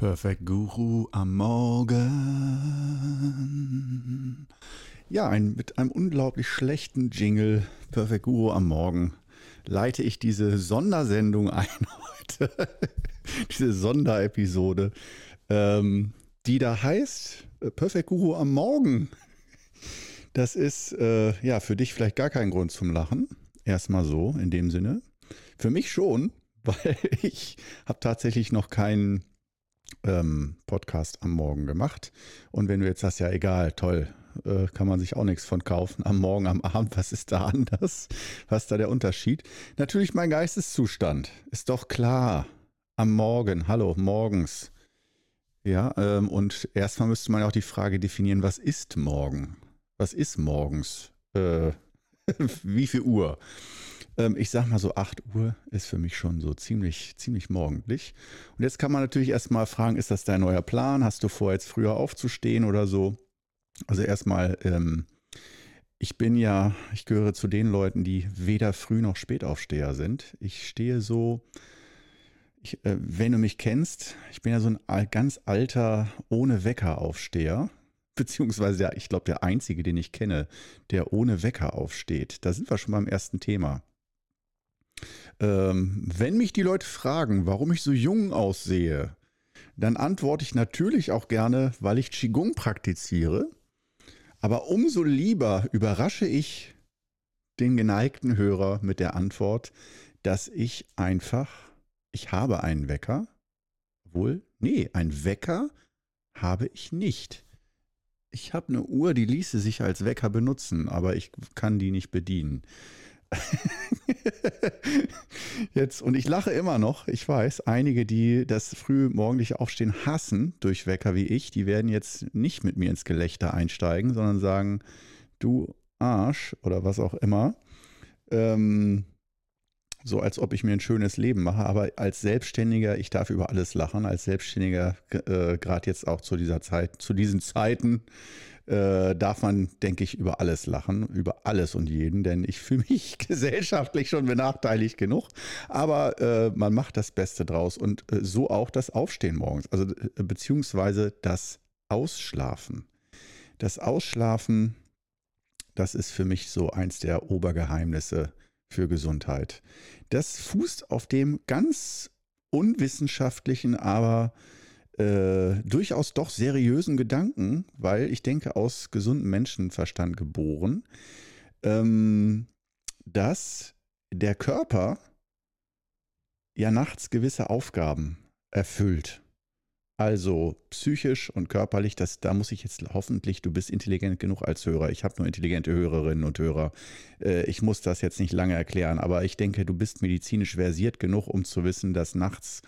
Perfect Guru am Morgen. Ja, ein, mit einem unglaublich schlechten Jingle, Perfect Guru am Morgen, leite ich diese Sondersendung ein heute. diese Sonderepisode, ähm, die da heißt äh, Perfect Guru am Morgen. Das ist äh, ja für dich vielleicht gar kein Grund zum Lachen. Erstmal so in dem Sinne. Für mich schon, weil ich habe tatsächlich noch keinen ähm, Podcast am Morgen gemacht. Und wenn du jetzt sagst, ja egal, toll, äh, kann man sich auch nichts von kaufen. Am Morgen, am Abend, was ist da anders? Was ist da der Unterschied? Natürlich mein Geisteszustand. Ist doch klar. Am Morgen, hallo, morgens. Ja, ähm, und erstmal müsste man auch die Frage definieren, was ist morgen? Was ist morgens? Äh, wie viel Uhr? Ähm, ich sag mal so 8 Uhr ist für mich schon so ziemlich, ziemlich morgendlich. Und jetzt kann man natürlich erstmal fragen, ist das dein neuer Plan? Hast du vor, jetzt früher aufzustehen oder so? Also erstmal, ähm, ich bin ja, ich gehöre zu den Leuten, die weder Früh- noch Spätaufsteher sind. Ich stehe so, ich, äh, wenn du mich kennst, ich bin ja so ein ganz alter, ohne Wecker-Aufsteher. Beziehungsweise, ja, ich glaube, der einzige, den ich kenne, der ohne Wecker aufsteht. Da sind wir schon beim ersten Thema. Ähm, wenn mich die Leute fragen, warum ich so jung aussehe, dann antworte ich natürlich auch gerne, weil ich Qigong praktiziere. Aber umso lieber überrasche ich den geneigten Hörer mit der Antwort, dass ich einfach, ich habe einen Wecker. Wohl, nee, ein Wecker habe ich nicht. Ich habe eine Uhr, die ließe sich als Wecker benutzen, aber ich kann die nicht bedienen. Jetzt, und ich lache immer noch, ich weiß, einige, die das früh morgendliche Aufstehen hassen durch Wecker wie ich, die werden jetzt nicht mit mir ins Gelächter einsteigen, sondern sagen, du Arsch oder was auch immer. Ähm, so als ob ich mir ein schönes Leben mache, aber als Selbstständiger, ich darf über alles lachen, als Selbstständiger, äh, gerade jetzt auch zu dieser Zeit, zu diesen Zeiten, äh, darf man, denke ich, über alles lachen, über alles und jeden, denn ich fühle mich gesellschaftlich schon benachteiligt genug. Aber äh, man macht das Beste draus und äh, so auch das Aufstehen morgens, also äh, beziehungsweise das Ausschlafen. Das Ausschlafen, das ist für mich so eins der Obergeheimnisse für Gesundheit. Das fußt auf dem ganz unwissenschaftlichen, aber äh, durchaus doch seriösen Gedanken, weil ich denke, aus gesundem Menschenverstand geboren, ähm, dass der Körper ja nachts gewisse Aufgaben erfüllt. Also psychisch und körperlich, das, da muss ich jetzt hoffentlich, du bist intelligent genug als Hörer. Ich habe nur intelligente Hörerinnen und Hörer. Äh, ich muss das jetzt nicht lange erklären, aber ich denke, du bist medizinisch versiert genug, um zu wissen, dass nachts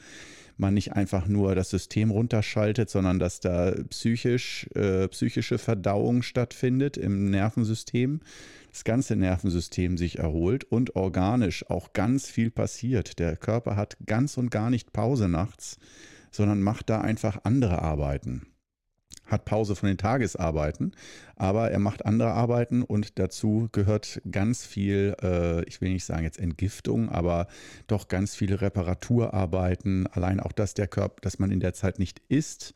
man nicht einfach nur das System runterschaltet, sondern dass da psychisch, äh, psychische Verdauung stattfindet im Nervensystem, das ganze Nervensystem sich erholt und organisch auch ganz viel passiert. Der Körper hat ganz und gar nicht Pause nachts sondern macht da einfach andere Arbeiten. Hat Pause von den Tagesarbeiten, aber er macht andere Arbeiten und dazu gehört ganz viel, äh, ich will nicht sagen jetzt Entgiftung, aber doch ganz viele Reparaturarbeiten. Allein auch, dass der Körper, dass man in der Zeit nicht isst,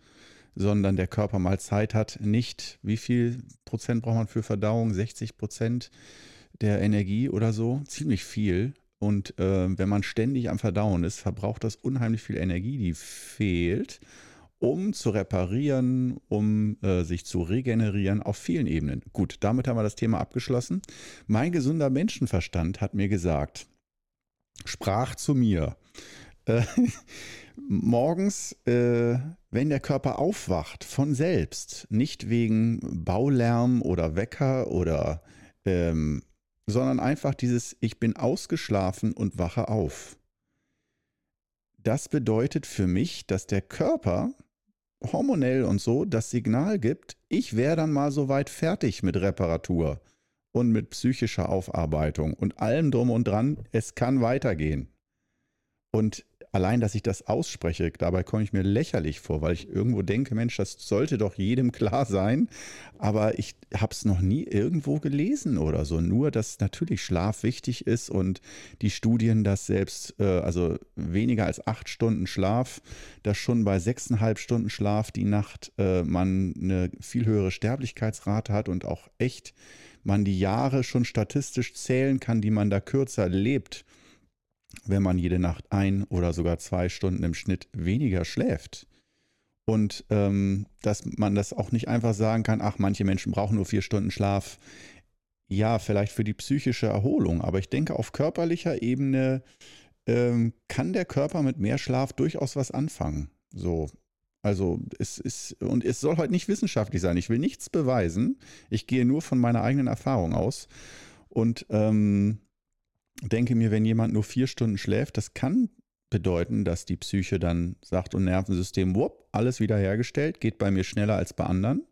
sondern der Körper mal Zeit hat, nicht, wie viel Prozent braucht man für Verdauung? 60 Prozent der Energie oder so? Ziemlich viel. Und äh, wenn man ständig am Verdauen ist, verbraucht das unheimlich viel Energie, die fehlt, um zu reparieren, um äh, sich zu regenerieren auf vielen Ebenen. Gut, damit haben wir das Thema abgeschlossen. Mein gesunder Menschenverstand hat mir gesagt, sprach zu mir, äh, morgens, äh, wenn der Körper aufwacht von selbst, nicht wegen Baulärm oder Wecker oder ähm, sondern einfach dieses Ich bin ausgeschlafen und wache auf. Das bedeutet für mich, dass der Körper hormonell und so das Signal gibt, ich wäre dann mal soweit fertig mit Reparatur und mit psychischer Aufarbeitung und allem drum und dran, es kann weitergehen. Und allein, dass ich das ausspreche, dabei komme ich mir lächerlich vor, weil ich irgendwo denke, Mensch, das sollte doch jedem klar sein. Aber ich habe es noch nie irgendwo gelesen oder so. Nur, dass natürlich Schlaf wichtig ist und die Studien, dass selbst, äh, also weniger als acht Stunden Schlaf, dass schon bei sechseinhalb Stunden Schlaf die Nacht äh, man eine viel höhere Sterblichkeitsrate hat und auch echt man die Jahre schon statistisch zählen kann, die man da kürzer lebt wenn man jede Nacht ein oder sogar zwei Stunden im Schnitt weniger schläft. Und ähm, dass man das auch nicht einfach sagen kann, ach, manche Menschen brauchen nur vier Stunden Schlaf. Ja, vielleicht für die psychische Erholung, aber ich denke, auf körperlicher Ebene ähm, kann der Körper mit mehr Schlaf durchaus was anfangen. So. Also es ist, und es soll heute nicht wissenschaftlich sein. Ich will nichts beweisen. Ich gehe nur von meiner eigenen Erfahrung aus. Und ähm, denke mir, wenn jemand nur vier Stunden schläft, das kann bedeuten, dass die Psyche dann sagt und Nervensystem, wupp, alles wiederhergestellt, geht bei mir schneller als bei anderen.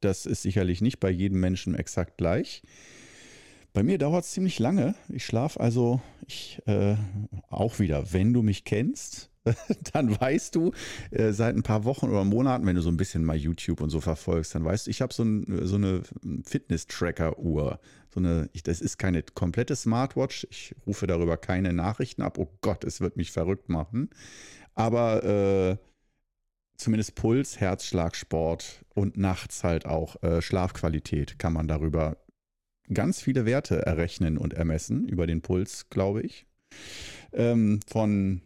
Das ist sicherlich nicht bei jedem Menschen exakt gleich. Bei mir dauert es ziemlich lange. Ich schlafe also, ich äh, auch wieder, wenn du mich kennst, dann weißt du äh, seit ein paar Wochen oder Monaten, wenn du so ein bisschen mal YouTube und so verfolgst, dann weißt du, ich habe so, ein, so, eine Fitness-Tracker-Uhr. So das ist keine komplette Smartwatch. Ich rufe darüber keine Nachrichten ab. Oh Gott, es wird mich verrückt machen. Aber äh, zumindest Puls, Herzschlag, Sport und nachts halt auch äh, Schlafqualität kann man darüber ganz viele Werte errechnen und ermessen über den Puls, glaube ich. Ähm, von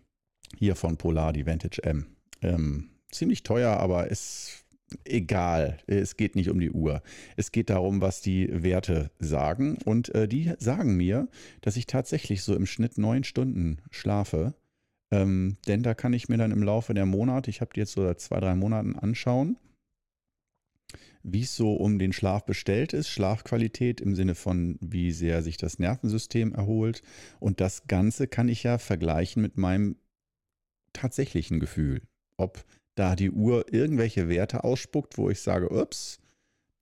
hier von Polar, die Vantage M. Ähm, ziemlich teuer, aber ist egal. Es geht nicht um die Uhr. Es geht darum, was die Werte sagen. Und äh, die sagen mir, dass ich tatsächlich so im Schnitt neun Stunden schlafe. Ähm, denn da kann ich mir dann im Laufe der Monate, ich habe die jetzt so seit zwei, drei Monaten anschauen, wie es so um den Schlaf bestellt ist. Schlafqualität im Sinne von, wie sehr sich das Nervensystem erholt. Und das Ganze kann ich ja vergleichen mit meinem tatsächlichen Gefühl. Ob da die Uhr irgendwelche Werte ausspuckt, wo ich sage, ups,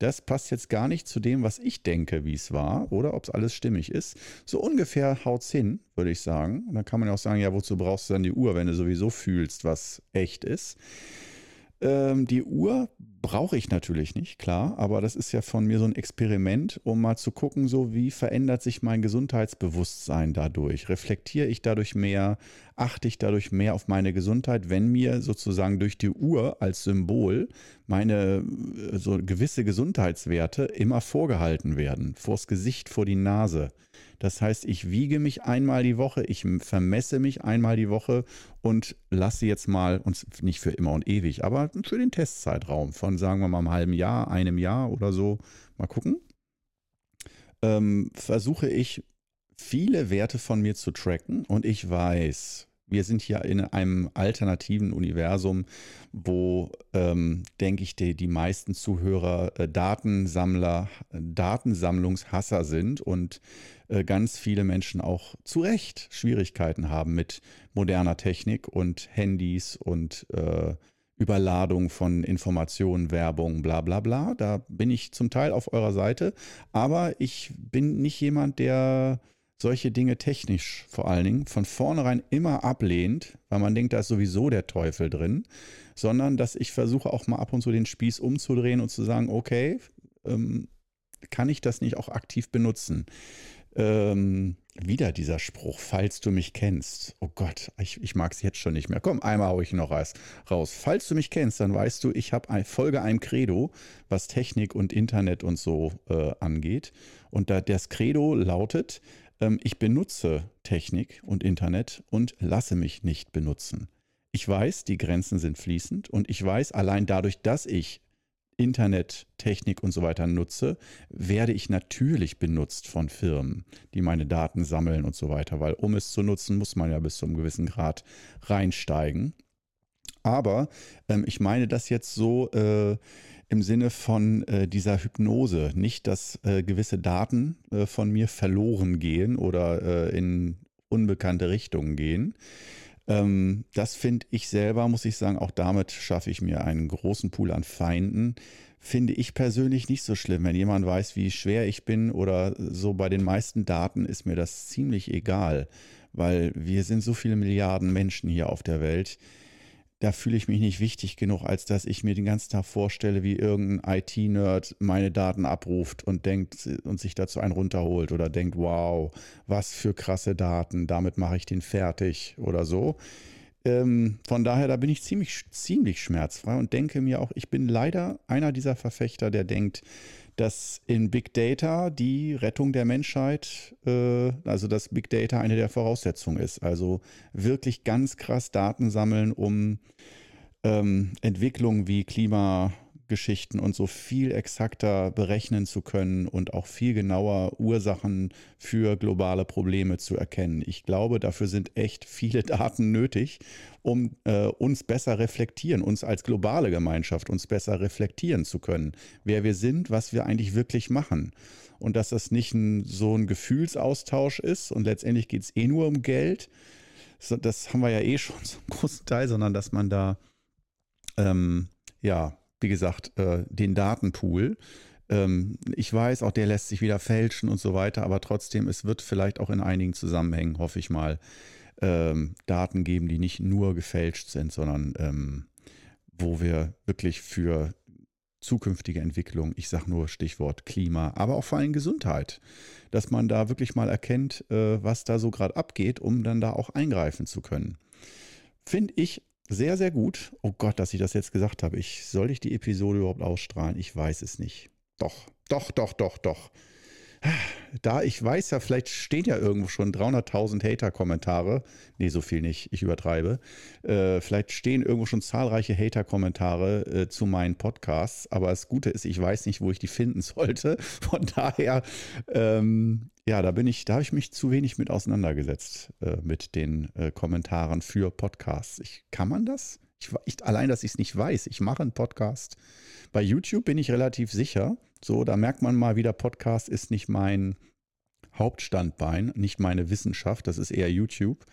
das passt jetzt gar nicht zu dem, was ich denke, wie es war, oder ob es alles stimmig ist. So ungefähr haut es hin, würde ich sagen. Und dann kann man ja auch sagen, ja, wozu brauchst du dann die Uhr, wenn du sowieso fühlst, was echt ist. Ähm, die Uhr brauche ich natürlich nicht, klar, aber das ist ja von mir so ein Experiment, um mal zu gucken, so wie verändert sich mein Gesundheitsbewusstsein dadurch? Reflektiere ich dadurch mehr? Achte ich dadurch mehr auf meine Gesundheit, wenn mir sozusagen durch die Uhr als Symbol meine äh, so gewisse Gesundheitswerte immer vorgehalten werden, vors Gesicht, vor die Nase? Das heißt, ich wiege mich einmal die Woche, ich vermesse mich einmal die Woche und lasse jetzt mal, und nicht für immer und ewig, aber für den Testzeitraum von, sagen wir mal, einem halben Jahr, einem Jahr oder so, mal gucken, ähm, versuche ich viele Werte von mir zu tracken und ich weiß, wir sind hier in einem alternativen Universum, wo, ähm, denke ich, die, die meisten Zuhörer äh, Datensammler, Datensammlungshasser sind und äh, ganz viele Menschen auch zu Recht Schwierigkeiten haben mit moderner Technik und Handys und äh, Überladung von Informationen, Werbung, bla bla bla. Da bin ich zum Teil auf eurer Seite, aber ich bin nicht jemand, der solche Dinge technisch vor allen Dingen von vornherein immer ablehnt, weil man denkt, da ist sowieso der Teufel drin, sondern dass ich versuche auch mal ab und zu den Spieß umzudrehen und zu sagen, okay, ähm, kann ich das nicht auch aktiv benutzen? Ähm, wieder dieser Spruch, falls du mich kennst. Oh Gott, ich, ich mag es jetzt schon nicht mehr. Komm, einmal haue ich noch raus. Falls du mich kennst, dann weißt du, ich habe ein, folge einem Credo, was Technik und Internet und so äh, angeht. Und da, das Credo lautet, ich benutze Technik und Internet und lasse mich nicht benutzen. Ich weiß, die Grenzen sind fließend und ich weiß, allein dadurch, dass ich Internet, Technik und so weiter nutze, werde ich natürlich benutzt von Firmen, die meine Daten sammeln und so weiter, weil um es zu nutzen, muss man ja bis zu einem gewissen Grad reinsteigen. Aber ähm, ich meine das jetzt so, äh, im Sinne von äh, dieser Hypnose. Nicht, dass äh, gewisse Daten äh, von mir verloren gehen oder äh, in unbekannte Richtungen gehen. Ähm, das finde ich selber, muss ich sagen, auch damit schaffe ich mir einen großen Pool an Feinden. Finde ich persönlich nicht so schlimm. Wenn jemand weiß, wie schwer ich bin oder so bei den meisten Daten, ist mir das ziemlich egal weil wir sind so viele Milliarden Menschen hier auf der Welt. Da fühle ich mich nicht wichtig genug, als dass ich mir den ganzen Tag vorstelle, wie irgendein IT-Nerd meine Daten abruft und denkt und sich dazu einen runterholt oder denkt, wow, was für krasse Daten, damit mache ich den fertig oder so. Ähm, von daher, da bin ich ziemlich, ziemlich schmerzfrei und denke mir auch, ich bin leider einer dieser Verfechter, der denkt, dass in Big Data die Rettung der Menschheit, äh, also dass Big Data eine der Voraussetzungen ist. Also wirklich ganz krass Daten sammeln, um ähm, Entwicklungen wie Klima, Geschichten und so viel exakter berechnen zu können und auch viel genauer Ursachen für globale Probleme zu erkennen. Ich glaube, dafür sind echt viele Daten nötig, um äh, uns besser reflektieren, uns als globale Gemeinschaft uns besser reflektieren zu können, wer wir sind, was wir eigentlich wirklich machen. Und dass das nicht ein, so ein Gefühlsaustausch ist und letztendlich geht es eh nur um Geld. das haben wir ja eh schon zum großen Teil, sondern dass man da ähm, ja wie gesagt, äh, den Datenpool. Ähm, ich weiß, auch der lässt sich wieder fälschen und so weiter, aber trotzdem, es wird vielleicht auch in einigen Zusammenhängen, hoffe ich mal, ähm, Daten geben, die nicht nur gefälscht sind, sondern ähm, wo wir wirklich für zukünftige Entwicklung, ich sage nur Stichwort Klima, aber auch vor allem Gesundheit, dass man da wirklich mal erkennt, äh, was da so gerade abgeht, um dann da auch eingreifen zu können. Finde ich sehr, sehr gut. Oh Gott, dass ich das jetzt gesagt habe. Ich, soll ich die Episode überhaupt ausstrahlen? Ich weiß es nicht. Doch, doch, doch, doch, doch. Da ich weiß ja, vielleicht stehen ja irgendwo schon 300.000 Hater-Kommentare. Nee, so viel nicht, ich übertreibe. Äh, vielleicht stehen irgendwo schon zahlreiche Hater-Kommentare äh, zu meinen Podcasts. Aber das Gute ist, ich weiß nicht, wo ich die finden sollte. Von daher, ähm, ja, da bin ich, da habe ich mich zu wenig mit auseinandergesetzt äh, mit den äh, Kommentaren für Podcasts. Ich, kann man das? Ich, ich, allein, dass ich es nicht weiß. Ich mache einen Podcast. Bei YouTube bin ich relativ sicher. So, da merkt man mal wieder, Podcast ist nicht mein Hauptstandbein, nicht meine Wissenschaft, das ist eher YouTube.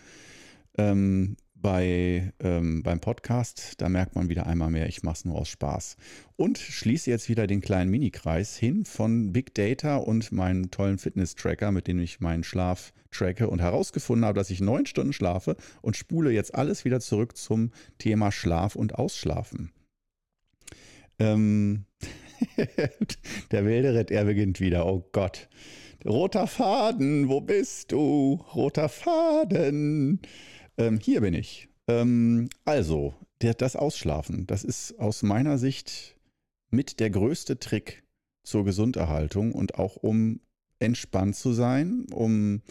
Ähm, bei, ähm, beim Podcast, da merkt man wieder einmal mehr, ich mache es nur aus Spaß. Und schließe jetzt wieder den kleinen Minikreis hin von Big Data und meinen tollen Fitness-Tracker, mit dem ich meinen Schlaf tracke und herausgefunden habe, dass ich neun Stunden schlafe und spule jetzt alles wieder zurück zum Thema Schlaf und Ausschlafen. Ähm, Der wilde Ritt, er beginnt wieder. Oh Gott. Roter Faden, wo bist du? Roter Faden. Ähm, hier bin ich. Ähm, also, der, das Ausschlafen, das ist aus meiner Sicht mit der größte Trick zur Gesunderhaltung und auch um entspannt zu sein, um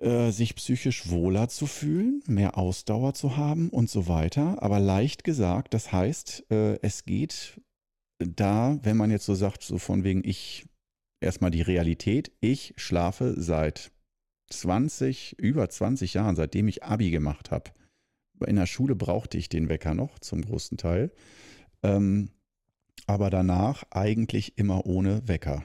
äh, sich psychisch wohler zu fühlen, mehr Ausdauer zu haben und so weiter. Aber leicht gesagt, das heißt, äh, es geht da, wenn man jetzt so sagt, so von wegen ich, erstmal die Realität, ich schlafe seit 20, über 20 Jahren, seitdem ich Abi gemacht habe. In der Schule brauchte ich den Wecker noch zum großen Teil. Ähm, aber danach eigentlich immer ohne Wecker.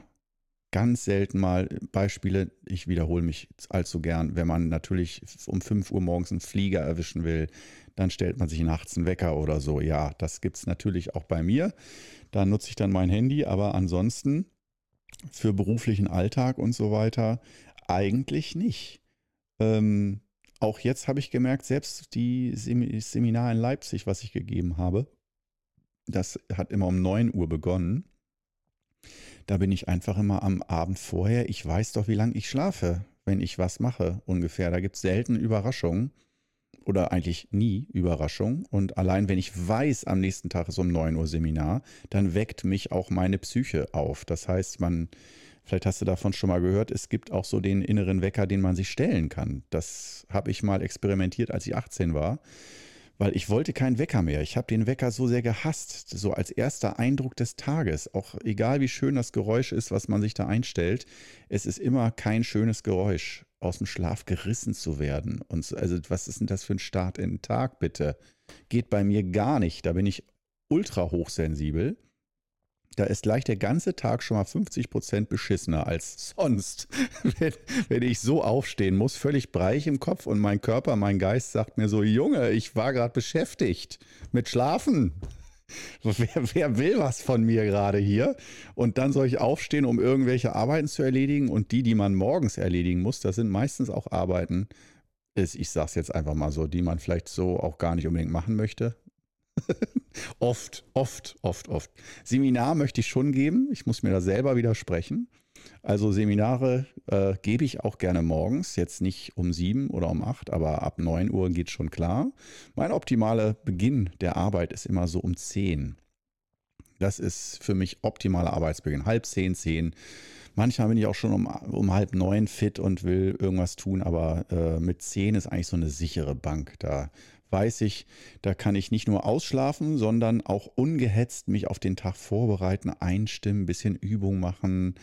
Ganz selten mal Beispiele, ich wiederhole mich allzu gern, wenn man natürlich um 5 Uhr morgens einen Flieger erwischen will, dann stellt man sich nachts einen Wecker oder so. Ja, das gibt es natürlich auch bei mir. Da nutze ich dann mein Handy, aber ansonsten für beruflichen Alltag und so weiter eigentlich nicht. Ähm, auch jetzt habe ich gemerkt, selbst die Seminar in Leipzig, was ich gegeben habe, das hat immer um 9 Uhr begonnen. Da bin ich einfach immer am Abend vorher. Ich weiß doch, wie lange ich schlafe, wenn ich was mache, ungefähr. Da gibt es selten Überraschungen oder eigentlich nie Überraschung. Und allein wenn ich weiß, am nächsten Tag ist um 9 Uhr Seminar, dann weckt mich auch meine Psyche auf. Das heißt, man, vielleicht hast du davon schon mal gehört, es gibt auch so den inneren Wecker, den man sich stellen kann. Das habe ich mal experimentiert, als ich 18 war weil ich wollte keinen Wecker mehr. Ich habe den Wecker so sehr gehasst, so als erster Eindruck des Tages. Auch egal wie schön das Geräusch ist, was man sich da einstellt, es ist immer kein schönes Geräusch, aus dem Schlaf gerissen zu werden. Und so, also was ist denn das für ein Start in den Tag, bitte? Geht bei mir gar nicht. Da bin ich ultra hochsensibel. Da ist gleich der ganze Tag schon mal 50 Prozent beschissener als sonst, wenn, wenn, ich so aufstehen muss, völlig breich im Kopf und mein Körper, mein Geist sagt mir so, Junge, ich war gerade beschäftigt mit Schlafen. wer, wer will was von mir gerade hier? Und dann soll ich aufstehen, um irgendwelche Arbeiten zu erledigen. Und die, die man morgens erledigen muss, das sind meistens auch Arbeiten, ich sage es jetzt einfach mal so, die man vielleicht so auch gar nicht unbedingt machen möchte. oft, oft, oft, oft. Seminar möchte ich schon geben. Ich muss mir da selber widersprechen. Also Seminare äh, gebe ich auch gerne morgens, jetzt nicht um sieben oder um acht, aber ab neun Uhr geht schon klar. Mein optimaler Beginn der Arbeit ist immer so um zehn. Das ist für mich optimaler Arbeitsbeginn. Halb zehn, zehn. Manchmal bin ich auch schon um, um halb neun fit und will irgendwas tun, aber äh, mit zehn ist eigentlich so eine sichere Bank. Da weiß ich, da kann ich nicht nur ausschlafen, sondern auch ungehetzt mich auf den Tag vorbereiten, einstimmen, ein bisschen Übung machen,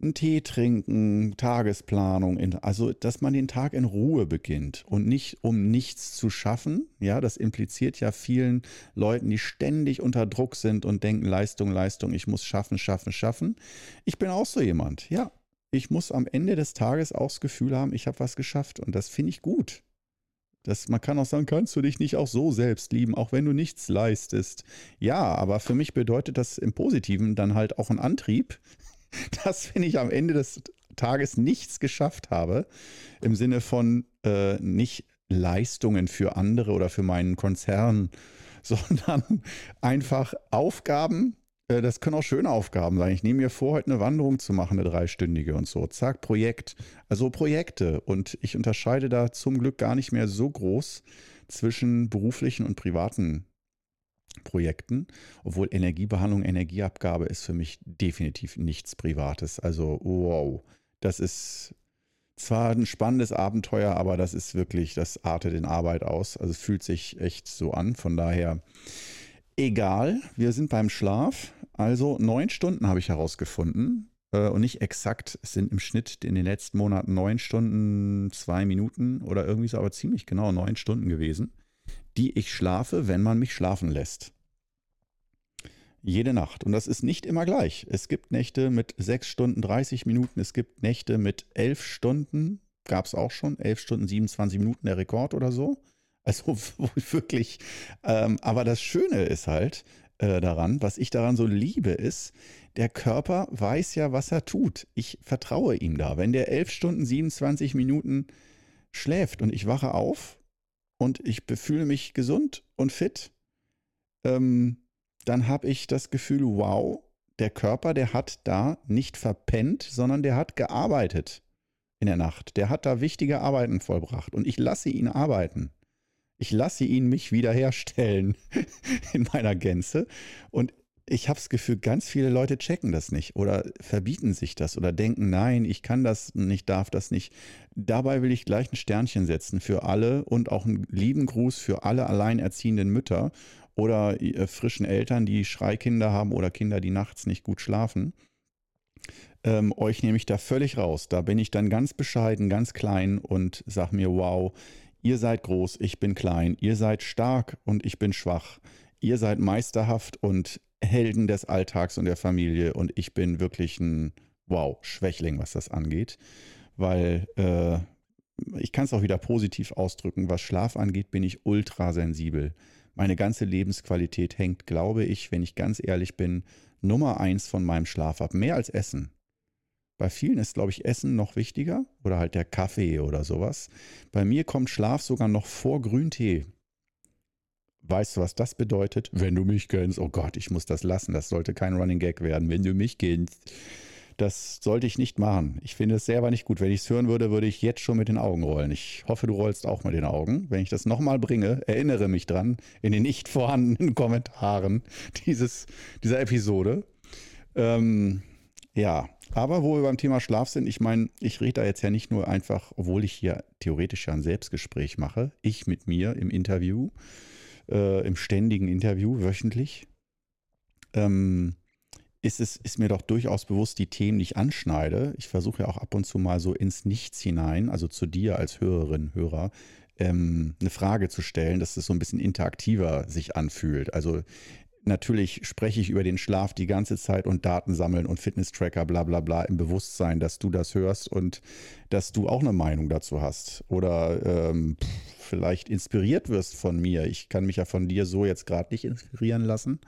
einen Tee trinken, Tagesplanung, also dass man den Tag in Ruhe beginnt und nicht um nichts zu schaffen. Ja, das impliziert ja vielen Leuten, die ständig unter Druck sind und denken, Leistung, Leistung, ich muss schaffen, schaffen, schaffen. Ich bin auch so jemand, ja. Ich muss am Ende des Tages auch das Gefühl haben, ich habe was geschafft und das finde ich gut. Das, man kann auch sagen, kannst du dich nicht auch so selbst lieben, auch wenn du nichts leistest. Ja, aber für mich bedeutet das im Positiven dann halt auch ein Antrieb, dass wenn ich am Ende des Tages nichts geschafft habe, im Sinne von äh, nicht Leistungen für andere oder für meinen Konzern, sondern einfach Aufgaben, das können auch schöne Aufgaben sein. Ich nehme mir vor, heute eine Wanderung zu machen, eine dreistündige und so. Zack, Projekt. Also Projekte. Und ich unterscheide da zum Glück gar nicht mehr so groß zwischen beruflichen und privaten Projekten, obwohl Energiebehandlung, Energieabgabe ist für mich definitiv nichts Privates. Also wow, das ist zwar ein spannendes Abenteuer, aber das ist wirklich, das artet in Arbeit aus. Also es fühlt sich echt so an. Von daher egal, wir sind beim Schlaf. Also neun Stunden habe ich herausgefunden. Äh, und nicht exakt, es sind im Schnitt in den letzten Monaten neun Stunden, zwei Minuten oder irgendwie so, aber ziemlich genau neun Stunden gewesen die ich schlafe, wenn man mich schlafen lässt. Jede Nacht. Und das ist nicht immer gleich. Es gibt Nächte mit 6 Stunden 30 Minuten, es gibt Nächte mit 11 Stunden, gab es auch schon, 11 Stunden 27 Minuten der Rekord oder so. Also wirklich. Ähm, aber das Schöne ist halt äh, daran, was ich daran so liebe, ist, der Körper weiß ja, was er tut. Ich vertraue ihm da. Wenn der 11 Stunden 27 Minuten schläft und ich wache auf und ich fühle mich gesund und fit, ähm, dann habe ich das Gefühl, wow, der Körper, der hat da nicht verpennt, sondern der hat gearbeitet in der Nacht. Der hat da wichtige Arbeiten vollbracht und ich lasse ihn arbeiten. Ich lasse ihn mich wiederherstellen in meiner Gänze und ich habe das Gefühl, ganz viele Leute checken das nicht oder verbieten sich das oder denken, nein, ich kann das nicht, darf das nicht. Dabei will ich gleich ein Sternchen setzen für alle und auch einen lieben Gruß für alle alleinerziehenden Mütter oder äh, frischen Eltern, die Schreikinder haben oder Kinder, die nachts nicht gut schlafen. Ähm, euch nehme ich da völlig raus. Da bin ich dann ganz bescheiden, ganz klein und sage mir, wow, ihr seid groß, ich bin klein, ihr seid stark und ich bin schwach. Ihr seid meisterhaft und Helden des Alltags und der Familie und ich bin wirklich ein, wow, Schwächling, was das angeht, weil äh, ich kann es auch wieder positiv ausdrücken, was Schlaf angeht, bin ich ultra sensibel. Meine ganze Lebensqualität hängt, glaube ich, wenn ich ganz ehrlich bin, Nummer eins von meinem Schlaf ab, mehr als Essen. Bei vielen ist, glaube ich, Essen noch wichtiger oder halt der Kaffee oder sowas. Bei mir kommt Schlaf sogar noch vor Grüntee. Weißt du, was das bedeutet? Wenn du mich kennst, oh Gott, ich muss das lassen. Das sollte kein Running Gag werden. Wenn du mich kennst, das sollte ich nicht machen. Ich finde es selber nicht gut. Wenn ich es hören würde, würde ich jetzt schon mit den Augen rollen. Ich hoffe, du rollst auch mit den Augen. Wenn ich das nochmal bringe, erinnere mich dran in den nicht vorhandenen Kommentaren dieses, dieser Episode. Ähm, ja, aber wo wir beim Thema Schlaf sind, ich meine, ich rede da jetzt ja nicht nur einfach, obwohl ich hier theoretisch ja ein Selbstgespräch mache, ich mit mir im Interview, äh, im ständigen Interview wöchentlich, ähm, ist es ist mir doch durchaus bewusst, die Themen, die ich anschneide. Ich versuche ja auch ab und zu mal so ins Nichts hinein, also zu dir als Hörerin, Hörer, ähm, eine Frage zu stellen, dass es so ein bisschen interaktiver sich anfühlt. Also natürlich spreche ich über den Schlaf die ganze Zeit und Daten sammeln und Fitness-Tracker, bla bla bla, im Bewusstsein, dass du das hörst und dass du auch eine Meinung dazu hast. Oder ähm, vielleicht inspiriert wirst von mir. Ich kann mich ja von dir so jetzt gerade nicht inspirieren lassen.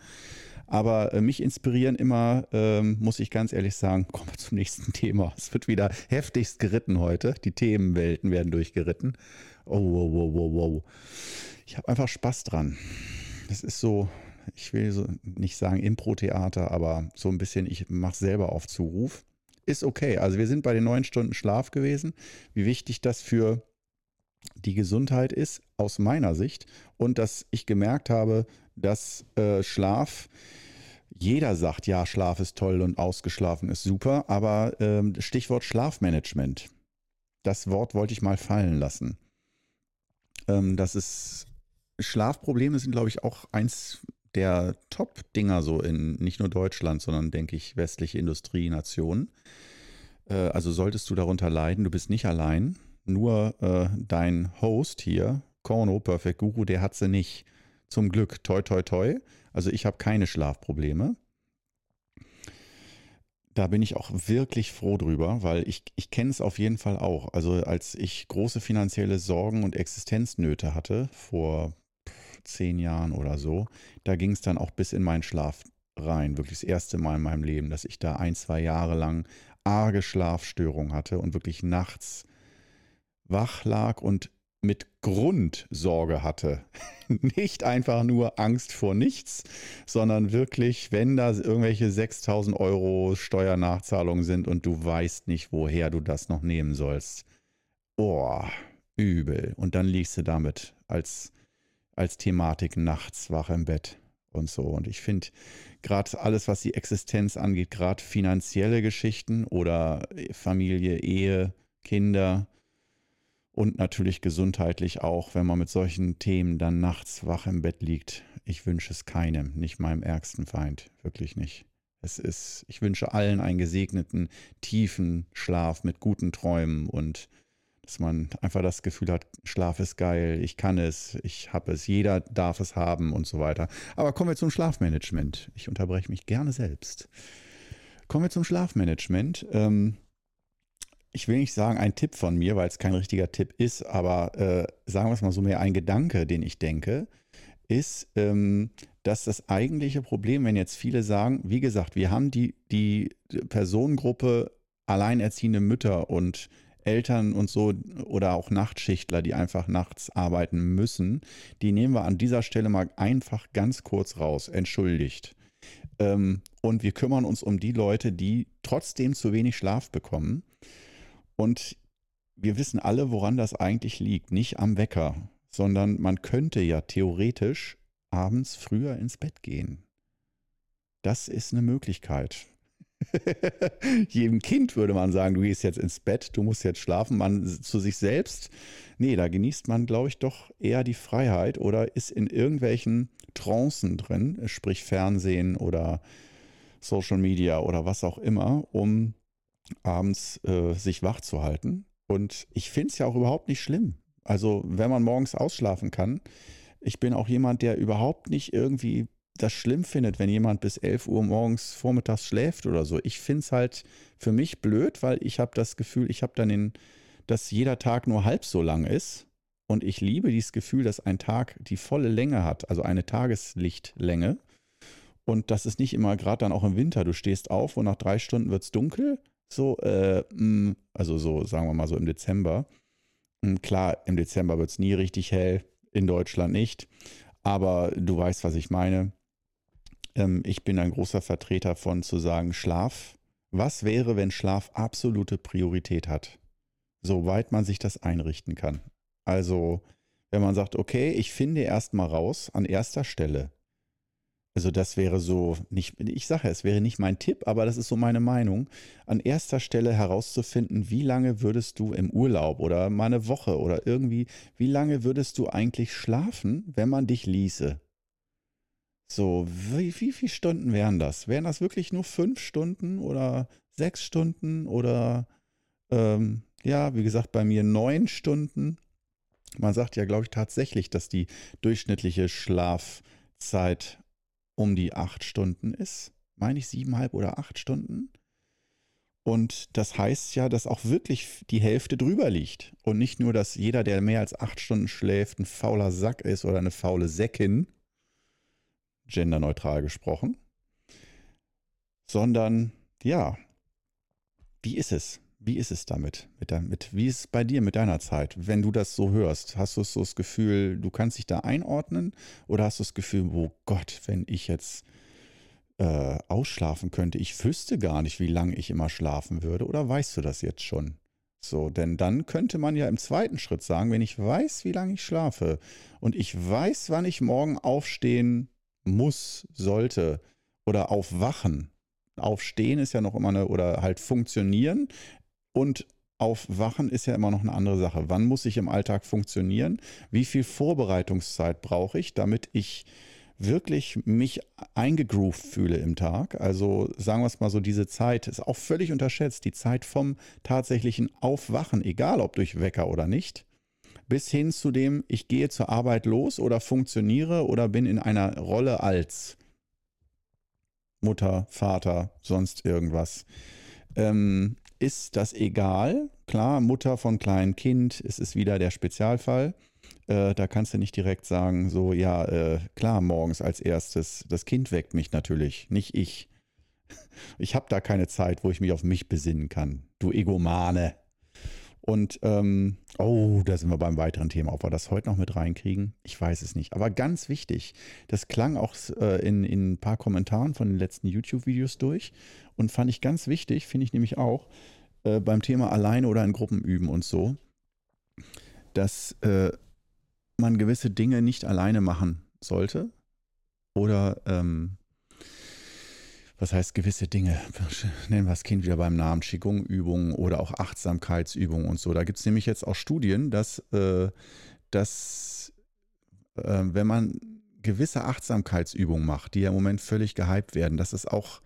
Aber äh, mich inspirieren immer, ähm, muss ich ganz ehrlich sagen, kommen wir zum nächsten Thema. Es wird wieder heftigst geritten heute. Die Themenwelten werden durchgeritten. Oh, wow, wow, wow, wow. Ich habe einfach Spaß dran. Das ist so, ich will so nicht sagen Impro-Theater, aber so ein bisschen, ich mache selber auf Zuruf. Ist okay. Also wir sind bei den neun Stunden Schlaf gewesen. Wie wichtig das für die Gesundheit ist, aus meiner Sicht. Und dass ich gemerkt habe, dass äh, Schlaf, jeder sagt, ja, Schlaf ist toll und ausgeschlafen ist super, aber ähm, Stichwort Schlafmanagement. Das Wort wollte ich mal fallen lassen. Ähm, das ist Schlafprobleme sind, glaube ich, auch eins der Top-Dinger so in nicht nur Deutschland, sondern denke ich westliche Industrienationen. Äh, also solltest du darunter leiden, du bist nicht allein. Nur äh, dein Host hier, Korno, Perfect Guru, der hat sie nicht. Zum Glück, toi, toi, toi. Also ich habe keine Schlafprobleme. Da bin ich auch wirklich froh drüber, weil ich, ich kenne es auf jeden Fall auch. Also als ich große finanzielle Sorgen und Existenznöte hatte vor zehn Jahren oder so, da ging es dann auch bis in meinen Schlaf rein. Wirklich das erste Mal in meinem Leben, dass ich da ein, zwei Jahre lang arge Schlafstörungen hatte und wirklich nachts wach lag und mit Grund Sorge hatte. Nicht einfach nur Angst vor nichts, sondern wirklich, wenn da irgendwelche 6000 Euro Steuernachzahlungen sind und du weißt nicht, woher du das noch nehmen sollst. Oh, übel. Und dann liegst du damit als als Thematik nachts wach im Bett und so. Und ich finde gerade alles, was die Existenz angeht, gerade finanzielle Geschichten oder Familie, Ehe, Kinder und natürlich gesundheitlich auch, wenn man mit solchen Themen dann nachts wach im Bett liegt. Ich wünsche es keinem, nicht meinem ärgsten Feind, wirklich nicht. Es ist, ich wünsche allen einen gesegneten, tiefen Schlaf mit guten Träumen und dass man einfach das Gefühl hat, Schlaf ist geil, ich kann es, ich habe es, jeder darf es haben und so weiter. Aber kommen wir zum Schlafmanagement. Ich unterbreche mich gerne selbst. Kommen wir zum Schlafmanagement. Ähm, ich will nicht sagen ein Tipp von mir, weil es kein richtiger Tipp ist, aber äh, sagen wir es mal so mehr ein Gedanke, den ich denke, ist, ähm, dass das eigentliche Problem, wenn jetzt viele sagen, wie gesagt, wir haben die, die Personengruppe alleinerziehende Mütter und Eltern und so oder auch Nachtschichtler, die einfach nachts arbeiten müssen, die nehmen wir an dieser Stelle mal einfach ganz kurz raus, entschuldigt. Ähm, und wir kümmern uns um die Leute, die trotzdem zu wenig Schlaf bekommen. Und wir wissen alle, woran das eigentlich liegt. Nicht am Wecker, sondern man könnte ja theoretisch abends früher ins Bett gehen. Das ist eine Möglichkeit. Jedem Kind würde man sagen, du gehst jetzt ins Bett, du musst jetzt schlafen. Man zu sich selbst, nee, da genießt man, glaube ich, doch eher die Freiheit oder ist in irgendwelchen Trancen drin, sprich Fernsehen oder Social Media oder was auch immer, um abends äh, sich wach zu halten. Und ich finde es ja auch überhaupt nicht schlimm. Also, wenn man morgens ausschlafen kann, ich bin auch jemand, der überhaupt nicht irgendwie das schlimm findet, wenn jemand bis 11 Uhr morgens vormittags schläft oder so. Ich finde es halt für mich blöd, weil ich habe das Gefühl, ich habe dann den, dass jeder Tag nur halb so lang ist. Und ich liebe dieses Gefühl, dass ein Tag die volle Länge hat, also eine Tageslichtlänge. Und das ist nicht immer, gerade dann auch im Winter, du stehst auf und nach drei Stunden wird es dunkel. So, äh, mm, also so, sagen wir mal so im Dezember. Mm, klar, im Dezember wird es nie richtig hell, in Deutschland nicht. Aber du weißt, was ich meine. Ähm, ich bin ein großer Vertreter von zu sagen, Schlaf. Was wäre, wenn Schlaf absolute Priorität hat? Soweit man sich das einrichten kann. Also, wenn man sagt, okay, ich finde erstmal raus an erster Stelle. Also das wäre so nicht, ich sage, es wäre nicht mein Tipp, aber das ist so meine Meinung. An erster Stelle herauszufinden, wie lange würdest du im Urlaub oder mal eine Woche oder irgendwie, wie lange würdest du eigentlich schlafen, wenn man dich ließe? So, wie, wie viele Stunden wären das? Wären das wirklich nur fünf Stunden oder sechs Stunden oder ähm, ja, wie gesagt, bei mir neun Stunden? Man sagt ja, glaube ich, tatsächlich, dass die durchschnittliche Schlafzeit um die acht Stunden ist. Meine ich siebeneinhalb oder acht Stunden? Und das heißt ja, dass auch wirklich die Hälfte drüber liegt. Und nicht nur, dass jeder, der mehr als acht Stunden schläft, ein fauler Sack ist oder eine faule Säckin, genderneutral gesprochen, sondern ja, wie ist es? Wie ist es damit? Mit, mit, wie ist es bei dir mit deiner Zeit? Wenn du das so hörst, hast du so das Gefühl, du kannst dich da einordnen? Oder hast du das Gefühl, oh Gott, wenn ich jetzt äh, ausschlafen könnte, ich wüsste gar nicht, wie lange ich immer schlafen würde? Oder weißt du das jetzt schon? So, denn dann könnte man ja im zweiten Schritt sagen, wenn ich weiß, wie lange ich schlafe und ich weiß, wann ich morgen aufstehen muss, sollte oder aufwachen. Aufstehen ist ja noch immer eine, oder halt funktionieren und Aufwachen ist ja immer noch eine andere Sache. Wann muss ich im Alltag funktionieren? Wie viel Vorbereitungszeit brauche ich, damit ich wirklich mich eingegroovt fühle im Tag? Also sagen wir es mal so, diese Zeit ist auch völlig unterschätzt. Die Zeit vom tatsächlichen Aufwachen, egal ob durch Wecker oder nicht, bis hin zu dem, ich gehe zur Arbeit los oder funktioniere oder bin in einer Rolle als Mutter, Vater, sonst irgendwas. Ähm, ist das egal. Klar, Mutter von kleinem Kind, es ist wieder der Spezialfall. Äh, da kannst du nicht direkt sagen, so, ja, äh, klar, morgens als erstes, das Kind weckt mich natürlich, nicht ich. Ich habe da keine Zeit, wo ich mich auf mich besinnen kann. Du Egomane. Und, ähm, oh, da sind wir beim weiteren Thema. Ob wir das heute noch mit reinkriegen, ich weiß es nicht. Aber ganz wichtig, das klang auch äh, in, in ein paar Kommentaren von den letzten YouTube-Videos durch und fand ich ganz wichtig, finde ich nämlich auch, äh, beim Thema alleine oder in Gruppen üben und so, dass äh, man gewisse Dinge nicht alleine machen sollte oder ähm, was heißt gewisse Dinge, nennen wir das Kind wieder beim Namen, Qigong-Übungen oder auch Achtsamkeitsübungen und so. Da gibt es nämlich jetzt auch Studien, dass, äh, dass äh, wenn man gewisse Achtsamkeitsübungen macht, die ja im Moment völlig gehypt werden, dass es auch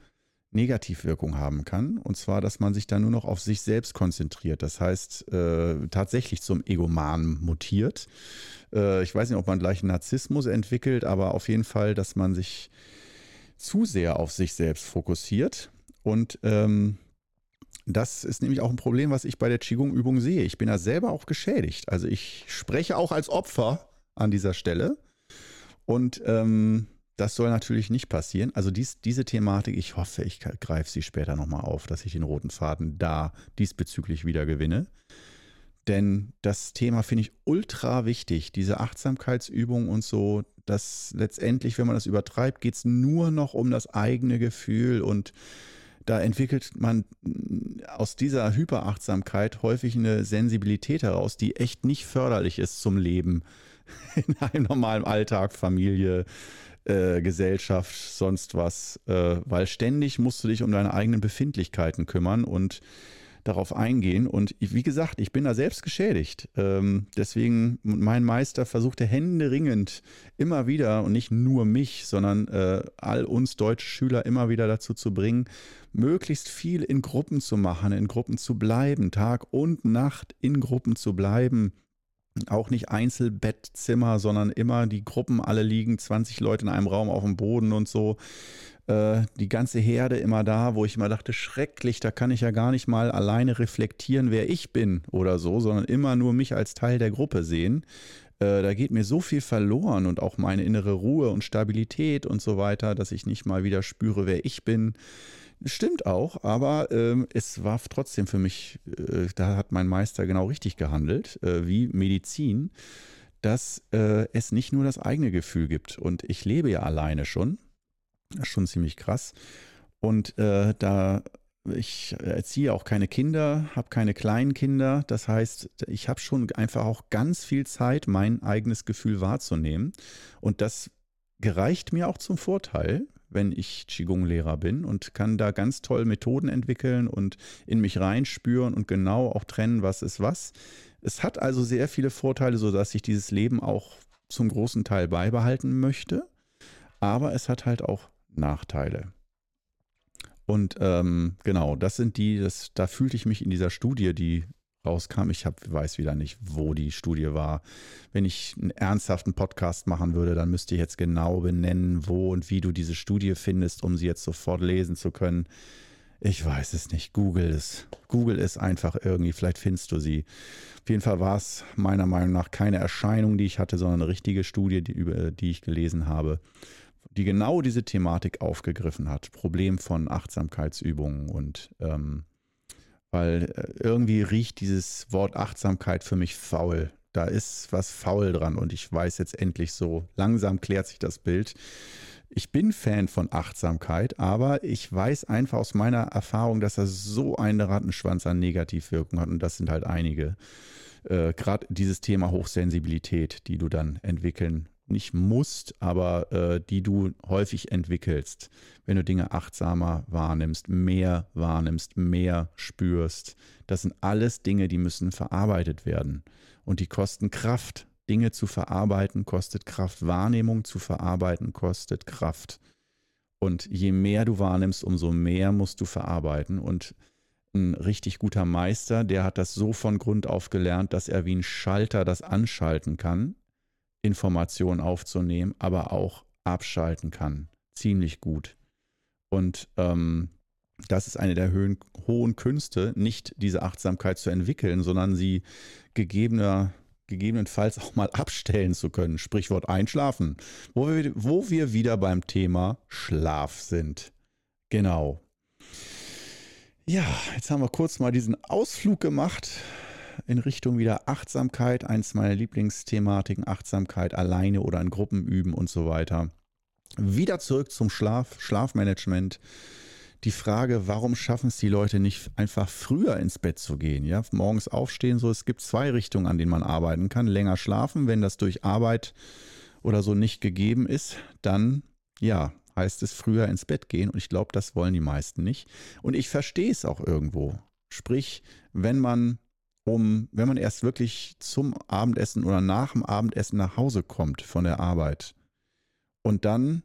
Negativwirkung haben kann. Und zwar, dass man sich dann nur noch auf sich selbst konzentriert. Das heißt, äh, tatsächlich zum Egoman mutiert. Äh, ich weiß nicht, ob man gleich einen Narzissmus entwickelt, aber auf jeden Fall, dass man sich zu sehr auf sich selbst fokussiert. Und ähm, das ist nämlich auch ein Problem, was ich bei der Qigong-Übung sehe. Ich bin da selber auch geschädigt. Also ich spreche auch als Opfer an dieser Stelle. Und ähm, das soll natürlich nicht passieren. Also dies, diese Thematik, ich hoffe, ich greife sie später nochmal auf, dass ich den roten Faden da diesbezüglich wieder gewinne. Denn das Thema finde ich ultra wichtig, diese Achtsamkeitsübung und so, dass letztendlich, wenn man das übertreibt, geht es nur noch um das eigene Gefühl. Und da entwickelt man aus dieser Hyperachtsamkeit häufig eine Sensibilität heraus, die echt nicht förderlich ist zum Leben in einem normalen Alltag, Familie, äh, Gesellschaft, sonst was, äh, weil ständig musst du dich um deine eigenen Befindlichkeiten kümmern und darauf eingehen. Und wie gesagt, ich bin da selbst geschädigt. Ähm, deswegen, mein Meister versuchte händeringend immer wieder und nicht nur mich, sondern äh, all uns deutsche Schüler immer wieder dazu zu bringen, möglichst viel in Gruppen zu machen, in Gruppen zu bleiben, Tag und Nacht in Gruppen zu bleiben. Auch nicht Einzelbettzimmer, sondern immer die Gruppen alle liegen, 20 Leute in einem Raum auf dem Boden und so äh, die ganze Herde immer da, wo ich immer dachte, schrecklich, da kann ich ja gar nicht mal alleine reflektieren, wer ich bin oder so, sondern immer nur mich als Teil der Gruppe sehen. Äh, da geht mir so viel verloren und auch meine innere Ruhe und Stabilität und so weiter, dass ich nicht mal wieder spüre, wer ich bin. Stimmt auch, aber ähm, es war trotzdem für mich, äh, da hat mein Meister genau richtig gehandelt, äh, wie Medizin, dass äh, es nicht nur das eigene Gefühl gibt. Und ich lebe ja alleine schon schon ziemlich krass. Und äh, da ich erziehe auch keine Kinder, habe keine kleinen Kinder. Das heißt, ich habe schon einfach auch ganz viel Zeit, mein eigenes Gefühl wahrzunehmen. Und das gereicht mir auch zum Vorteil, wenn ich Qigong-Lehrer bin und kann da ganz toll Methoden entwickeln und in mich reinspüren und genau auch trennen, was ist was. Es hat also sehr viele Vorteile, sodass ich dieses Leben auch zum großen Teil beibehalten möchte. Aber es hat halt auch Nachteile. Und ähm, genau, das sind die, das, da fühlte ich mich in dieser Studie, die rauskam. Ich hab, weiß wieder nicht, wo die Studie war. Wenn ich einen ernsthaften Podcast machen würde, dann müsste ich jetzt genau benennen, wo und wie du diese Studie findest, um sie jetzt sofort lesen zu können. Ich weiß es nicht. Google es. Google es einfach irgendwie. Vielleicht findest du sie. Auf jeden Fall war es meiner Meinung nach keine Erscheinung, die ich hatte, sondern eine richtige Studie, die, über die ich gelesen habe, die genau diese Thematik aufgegriffen hat. Problem von Achtsamkeitsübungen und ähm, weil äh, irgendwie riecht dieses Wort Achtsamkeit für mich faul. Da ist was faul dran und ich weiß jetzt endlich so, langsam klärt sich das Bild. Ich bin Fan von Achtsamkeit, aber ich weiß einfach aus meiner Erfahrung, dass das so einen Rattenschwanz an Negativwirkungen hat und das sind halt einige. Äh, Gerade dieses Thema Hochsensibilität, die du dann entwickeln nicht musst, aber äh, die du häufig entwickelst, wenn du Dinge achtsamer wahrnimmst, mehr wahrnimmst, mehr spürst. Das sind alles Dinge, die müssen verarbeitet werden und die kosten Kraft. Dinge zu verarbeiten kostet Kraft, Wahrnehmung zu verarbeiten kostet Kraft. Und je mehr du wahrnimmst, umso mehr musst du verarbeiten. Und ein richtig guter Meister, der hat das so von Grund auf gelernt, dass er wie ein Schalter das anschalten kann Informationen aufzunehmen, aber auch abschalten kann. Ziemlich gut. Und ähm, das ist eine der Höhen, hohen Künste, nicht diese Achtsamkeit zu entwickeln, sondern sie gegebener, gegebenenfalls auch mal abstellen zu können. Sprichwort einschlafen, wo wir, wo wir wieder beim Thema Schlaf sind. Genau. Ja, jetzt haben wir kurz mal diesen Ausflug gemacht in Richtung wieder Achtsamkeit, eins meiner Lieblingsthematiken, Achtsamkeit alleine oder in Gruppen üben und so weiter. Wieder zurück zum Schlaf, Schlafmanagement. Die Frage, warum schaffen es die Leute nicht einfach früher ins Bett zu gehen? Ja, morgens aufstehen, so es gibt zwei Richtungen, an denen man arbeiten kann. Länger schlafen, wenn das durch Arbeit oder so nicht gegeben ist, dann ja, heißt es früher ins Bett gehen und ich glaube, das wollen die meisten nicht. Und ich verstehe es auch irgendwo. Sprich, wenn man um, wenn man erst wirklich zum Abendessen oder nach dem Abendessen nach Hause kommt von der Arbeit und dann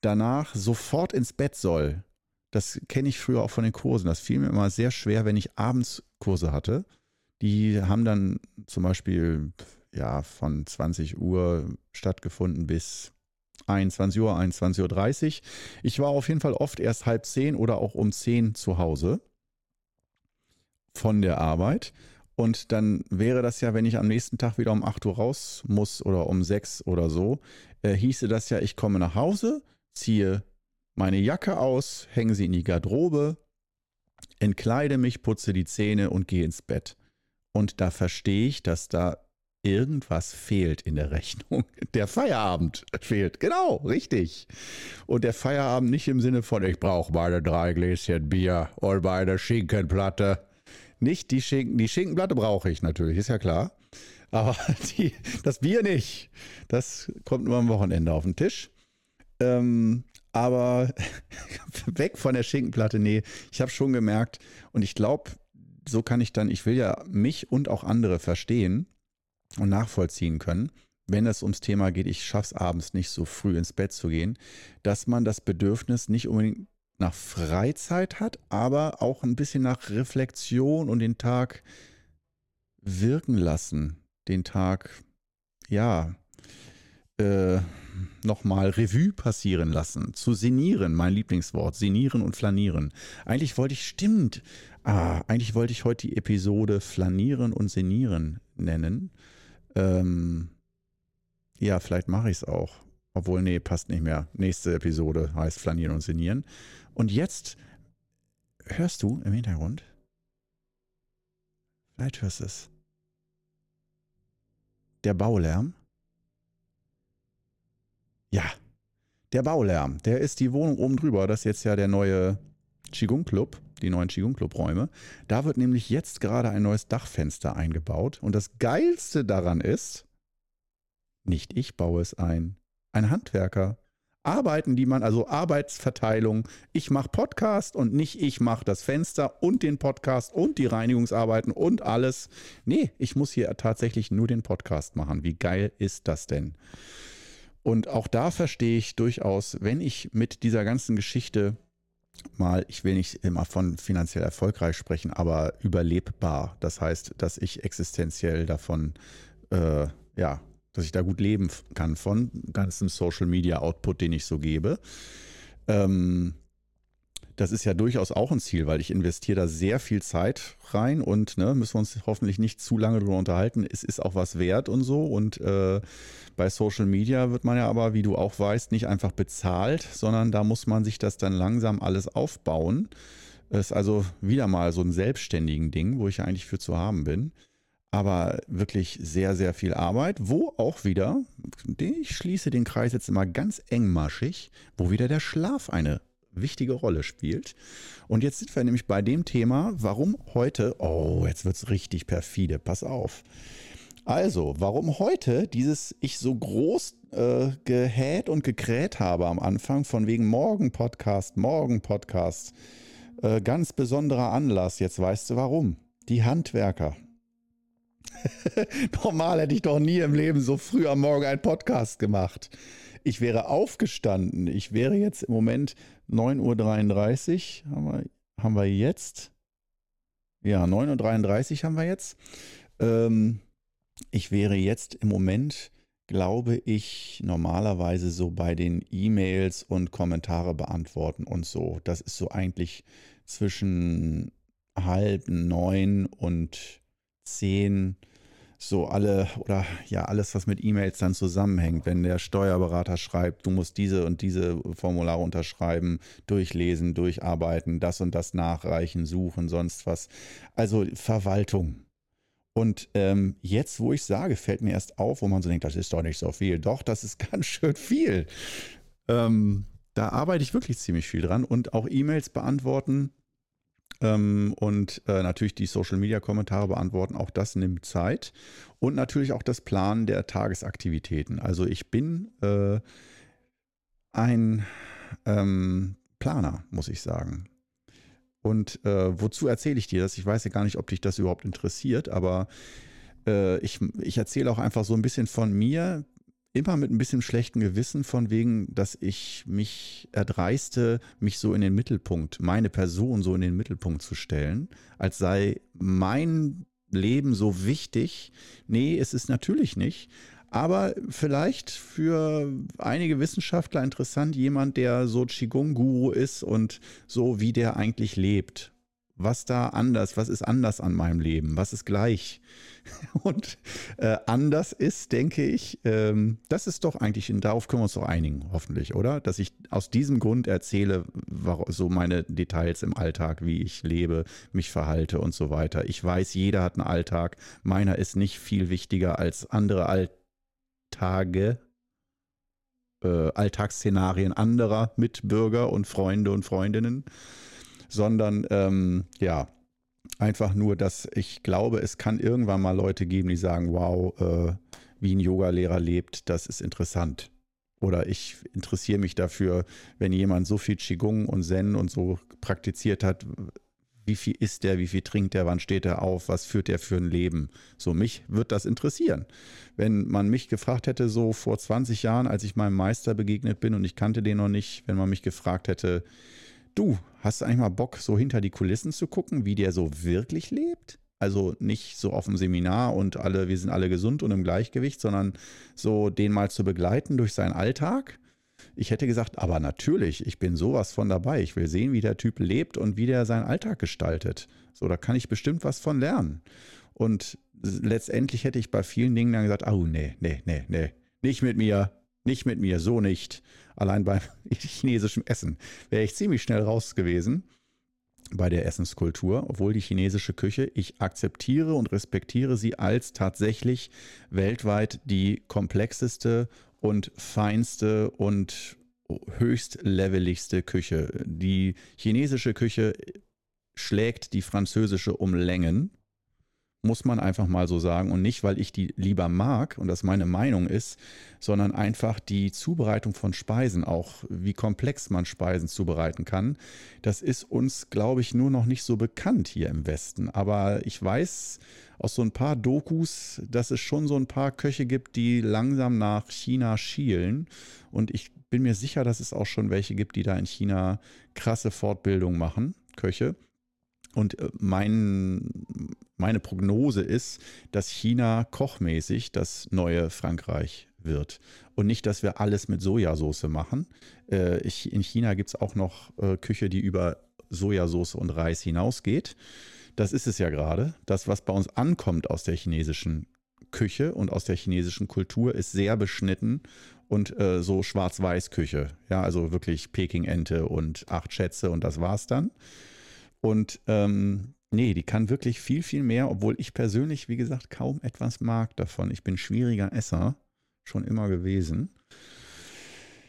danach sofort ins Bett soll. Das kenne ich früher auch von den Kursen. Das fiel mir immer sehr schwer, wenn ich abends Kurse hatte. Die haben dann zum Beispiel ja, von 20 Uhr stattgefunden bis 21 Uhr, 21.30 Uhr. Ich war auf jeden Fall oft erst halb zehn oder auch um zehn zu Hause von der Arbeit und dann wäre das ja, wenn ich am nächsten Tag wieder um 8 Uhr raus muss oder um 6 oder so, äh, hieße das ja, ich komme nach Hause, ziehe meine Jacke aus, hänge sie in die Garderobe, entkleide mich, putze die Zähne und gehe ins Bett. Und da verstehe ich, dass da irgendwas fehlt in der Rechnung. Der Feierabend fehlt. Genau, richtig. Und der Feierabend nicht im Sinne von, ich brauche meine drei Gläschen Bier und meine Schinkenplatte nicht die Schinken. Die Schinkenplatte brauche ich natürlich, ist ja klar. Aber die, das Bier nicht. Das kommt nur am Wochenende auf den Tisch. Ähm, aber weg von der Schinkenplatte, nee, ich habe schon gemerkt und ich glaube, so kann ich dann, ich will ja mich und auch andere verstehen und nachvollziehen können, wenn es ums Thema geht, ich schaffe es abends nicht so früh ins Bett zu gehen, dass man das Bedürfnis nicht unbedingt nach Freizeit hat, aber auch ein bisschen nach Reflexion und den Tag wirken lassen. Den Tag, ja, äh, nochmal Revue passieren lassen. Zu senieren, mein Lieblingswort. Senieren und flanieren. Eigentlich wollte ich, stimmt, ah, eigentlich wollte ich heute die Episode Flanieren und Senieren nennen. Ähm, ja, vielleicht mache ich es auch. Obwohl, nee, passt nicht mehr. Nächste Episode heißt Flanieren und Senieren. Und jetzt hörst du im Hintergrund, vielleicht hörst du es, der Baulärm. Ja, der Baulärm, der ist die Wohnung oben drüber. Das ist jetzt ja der neue Qigong Club, die neuen Qigong Club Räume. Da wird nämlich jetzt gerade ein neues Dachfenster eingebaut. Und das Geilste daran ist, nicht ich baue es ein, ein Handwerker. Arbeiten, die man, also Arbeitsverteilung, ich mache Podcast und nicht ich mache das Fenster und den Podcast und die Reinigungsarbeiten und alles. Nee, ich muss hier tatsächlich nur den Podcast machen. Wie geil ist das denn? Und auch da verstehe ich durchaus, wenn ich mit dieser ganzen Geschichte mal, ich will nicht immer von finanziell erfolgreich sprechen, aber überlebbar. Das heißt, dass ich existenziell davon äh, ja, dass ich da gut leben kann von ganzem Social Media Output, den ich so gebe. Ähm, das ist ja durchaus auch ein Ziel, weil ich investiere da sehr viel Zeit rein und ne, müssen wir uns hoffentlich nicht zu lange darüber unterhalten. Es ist auch was wert und so. Und äh, bei Social Media wird man ja aber, wie du auch weißt, nicht einfach bezahlt, sondern da muss man sich das dann langsam alles aufbauen. Das ist also wieder mal so ein selbstständigen Ding, wo ich eigentlich für zu haben bin. Aber wirklich sehr, sehr viel Arbeit, wo auch wieder, ich schließe den Kreis jetzt immer ganz engmaschig, wo wieder der Schlaf eine wichtige Rolle spielt. Und jetzt sind wir nämlich bei dem Thema, warum heute, oh, jetzt wird es richtig perfide, pass auf. Also, warum heute dieses ich so groß äh, gehät und gekräht habe am Anfang, von wegen Morgen Podcast, Morgen Podcast, äh, ganz besonderer Anlass, jetzt weißt du warum. Die Handwerker. Normal hätte ich doch nie im Leben so früh am Morgen einen Podcast gemacht. Ich wäre aufgestanden. Ich wäre jetzt im Moment 9.33 Uhr. Haben wir, haben wir jetzt? Ja, 9.33 Uhr haben wir jetzt. Ähm, ich wäre jetzt im Moment, glaube ich, normalerweise so bei den E-Mails und Kommentare beantworten und so. Das ist so eigentlich zwischen halb neun und zehn so alle oder ja alles, was mit E-Mails dann zusammenhängt. Wenn der Steuerberater schreibt, du musst diese und diese Formulare unterschreiben, durchlesen, durcharbeiten, das und das nachreichen, suchen, sonst was. Also Verwaltung. Und ähm, jetzt, wo ich sage, fällt mir erst auf, wo man so denkt, das ist doch nicht so viel. Doch, das ist ganz schön viel. Ähm, da arbeite ich wirklich ziemlich viel dran und auch E-Mails beantworten ähm, und äh, natürlich die Social-Media-Kommentare beantworten. Auch das nimmt Zeit. Und natürlich auch das Planen der Tagesaktivitäten. Also ich bin äh, ein ähm, Planer, muss ich sagen. Und äh, wozu erzähle ich dir das? Ich weiß ja gar nicht, ob dich das überhaupt interessiert, aber äh, ich, ich erzähle auch einfach so ein bisschen von mir, immer mit ein bisschen schlechtem Gewissen von wegen, dass ich mich erdreiste, mich so in den Mittelpunkt, meine Person so in den Mittelpunkt zu stellen, als sei mein Leben so wichtig. Nee, es ist natürlich nicht. Aber vielleicht für einige Wissenschaftler interessant, jemand, der so Qigong-Guru ist und so, wie der eigentlich lebt was da anders, was ist anders an meinem Leben, was ist gleich. Und äh, anders ist, denke ich, ähm, das ist doch eigentlich, darauf können wir uns doch einigen, hoffentlich, oder? Dass ich aus diesem Grund erzähle, so meine Details im Alltag, wie ich lebe, mich verhalte und so weiter. Ich weiß, jeder hat einen Alltag. Meiner ist nicht viel wichtiger als andere Alltage, äh, Alltagsszenarien anderer Mitbürger und Freunde und Freundinnen sondern ähm, ja, einfach nur, dass ich glaube, es kann irgendwann mal Leute geben, die sagen, wow, äh, wie ein Yogalehrer lebt, das ist interessant. Oder ich interessiere mich dafür, wenn jemand so viel Qigong und Zen und so praktiziert hat, wie viel isst der, wie viel trinkt er, wann steht er auf, was führt er für ein Leben. So, mich wird das interessieren. Wenn man mich gefragt hätte, so vor 20 Jahren, als ich meinem Meister begegnet bin und ich kannte den noch nicht, wenn man mich gefragt hätte, Du, hast du eigentlich mal Bock, so hinter die Kulissen zu gucken, wie der so wirklich lebt? Also nicht so auf dem Seminar und alle, wir sind alle gesund und im Gleichgewicht, sondern so den mal zu begleiten durch seinen Alltag. Ich hätte gesagt, aber natürlich, ich bin sowas von dabei. Ich will sehen, wie der Typ lebt und wie der seinen Alltag gestaltet. So, da kann ich bestimmt was von lernen. Und letztendlich hätte ich bei vielen Dingen dann gesagt, oh nee, nee, nee, nee, nicht mit mir, nicht mit mir, so nicht. Allein beim chinesischen Essen wäre ich ziemlich schnell raus gewesen bei der Essenskultur, obwohl die chinesische Küche, ich akzeptiere und respektiere sie als tatsächlich weltweit die komplexeste und feinste und höchstleveligste Küche. Die chinesische Küche schlägt die französische um Längen muss man einfach mal so sagen. Und nicht, weil ich die lieber mag und das meine Meinung ist, sondern einfach die Zubereitung von Speisen, auch wie komplex man Speisen zubereiten kann. Das ist uns, glaube ich, nur noch nicht so bekannt hier im Westen. Aber ich weiß aus so ein paar Dokus, dass es schon so ein paar Köche gibt, die langsam nach China schielen. Und ich bin mir sicher, dass es auch schon welche gibt, die da in China krasse Fortbildung machen, Köche. Und äh, mein, meine Prognose ist, dass China kochmäßig das neue Frankreich wird. Und nicht, dass wir alles mit Sojasauce machen. Äh, in China gibt es auch noch äh, Küche, die über Sojasauce und Reis hinausgeht. Das ist es ja gerade. Das, was bei uns ankommt aus der chinesischen Küche und aus der chinesischen Kultur, ist sehr beschnitten und äh, so Schwarz-Weiß-Küche. Ja, also wirklich Peking-Ente und acht Schätze und das war's dann. Und ähm, nee, die kann wirklich viel, viel mehr, obwohl ich persönlich, wie gesagt, kaum etwas mag davon. Ich bin schwieriger Esser, schon immer gewesen.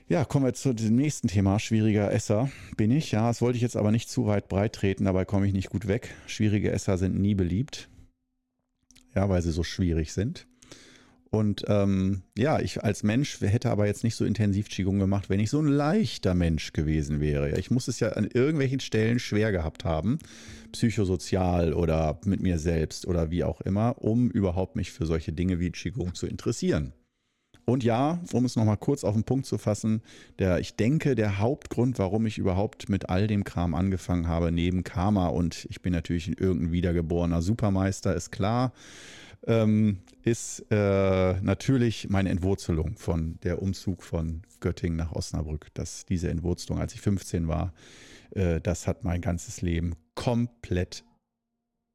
Ja, kommen wir zu dem nächsten Thema. Schwieriger Esser bin ich. Ja, das wollte ich jetzt aber nicht zu weit breit treten, dabei komme ich nicht gut weg. Schwierige Esser sind nie beliebt. Ja, weil sie so schwierig sind. Und ähm, ja, ich als Mensch hätte aber jetzt nicht so intensiv Qigong gemacht, wenn ich so ein leichter Mensch gewesen wäre. Ich muss es ja an irgendwelchen Stellen schwer gehabt haben, psychosozial oder mit mir selbst oder wie auch immer, um überhaupt mich für solche Dinge wie Qigong zu interessieren. Und ja, um es nochmal kurz auf den Punkt zu fassen, der, ich denke, der Hauptgrund, warum ich überhaupt mit all dem Kram angefangen habe, neben Karma und ich bin natürlich ein irgendein wiedergeborener Supermeister, ist klar, ähm, ist äh, natürlich meine Entwurzelung von der Umzug von Göttingen nach Osnabrück. Das, diese Entwurzelung, als ich 15 war, äh, das hat mein ganzes Leben komplett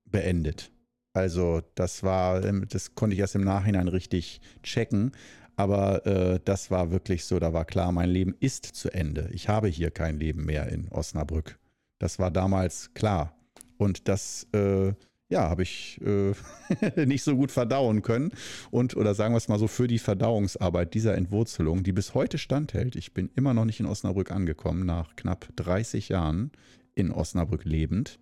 beendet. Also das war, ähm, das konnte ich erst im Nachhinein richtig checken. Aber äh, das war wirklich so, da war klar, mein Leben ist zu Ende. Ich habe hier kein Leben mehr in Osnabrück. Das war damals klar. Und das äh, ja, habe ich äh, nicht so gut verdauen können. Und, oder sagen wir es mal so, für die Verdauungsarbeit dieser Entwurzelung, die bis heute standhält, ich bin immer noch nicht in Osnabrück angekommen, nach knapp 30 Jahren in Osnabrück lebend,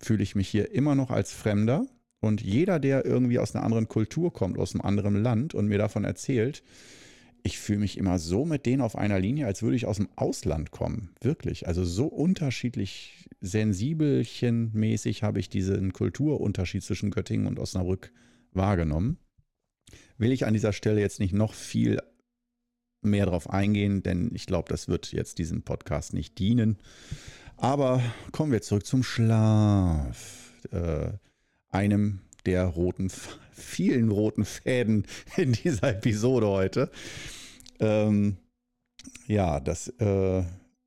fühle ich mich hier immer noch als Fremder. Und jeder, der irgendwie aus einer anderen Kultur kommt, aus einem anderen Land und mir davon erzählt, ich fühle mich immer so mit denen auf einer Linie, als würde ich aus dem Ausland kommen. Wirklich. Also so unterschiedlich sensibelchenmäßig habe ich diesen Kulturunterschied zwischen Göttingen und Osnabrück wahrgenommen. Will ich an dieser Stelle jetzt nicht noch viel mehr darauf eingehen, denn ich glaube, das wird jetzt diesem Podcast nicht dienen. Aber kommen wir zurück zum Schlaf. Äh, einem der roten, vielen roten Fäden in dieser Episode heute. Ähm, ja, dass äh,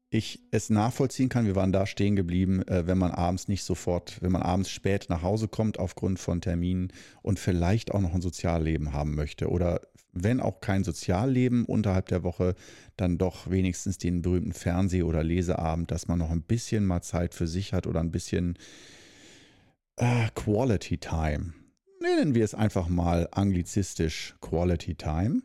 ich es nachvollziehen kann. Wir waren da stehen geblieben, äh, wenn man abends nicht sofort, wenn man abends spät nach Hause kommt aufgrund von Terminen und vielleicht auch noch ein Sozialleben haben möchte oder wenn auch kein Sozialleben unterhalb der Woche, dann doch wenigstens den berühmten Fernseh- oder Leseabend, dass man noch ein bisschen mal Zeit für sich hat oder ein bisschen äh, Quality Time. Nennen wir es einfach mal anglizistisch Quality Time.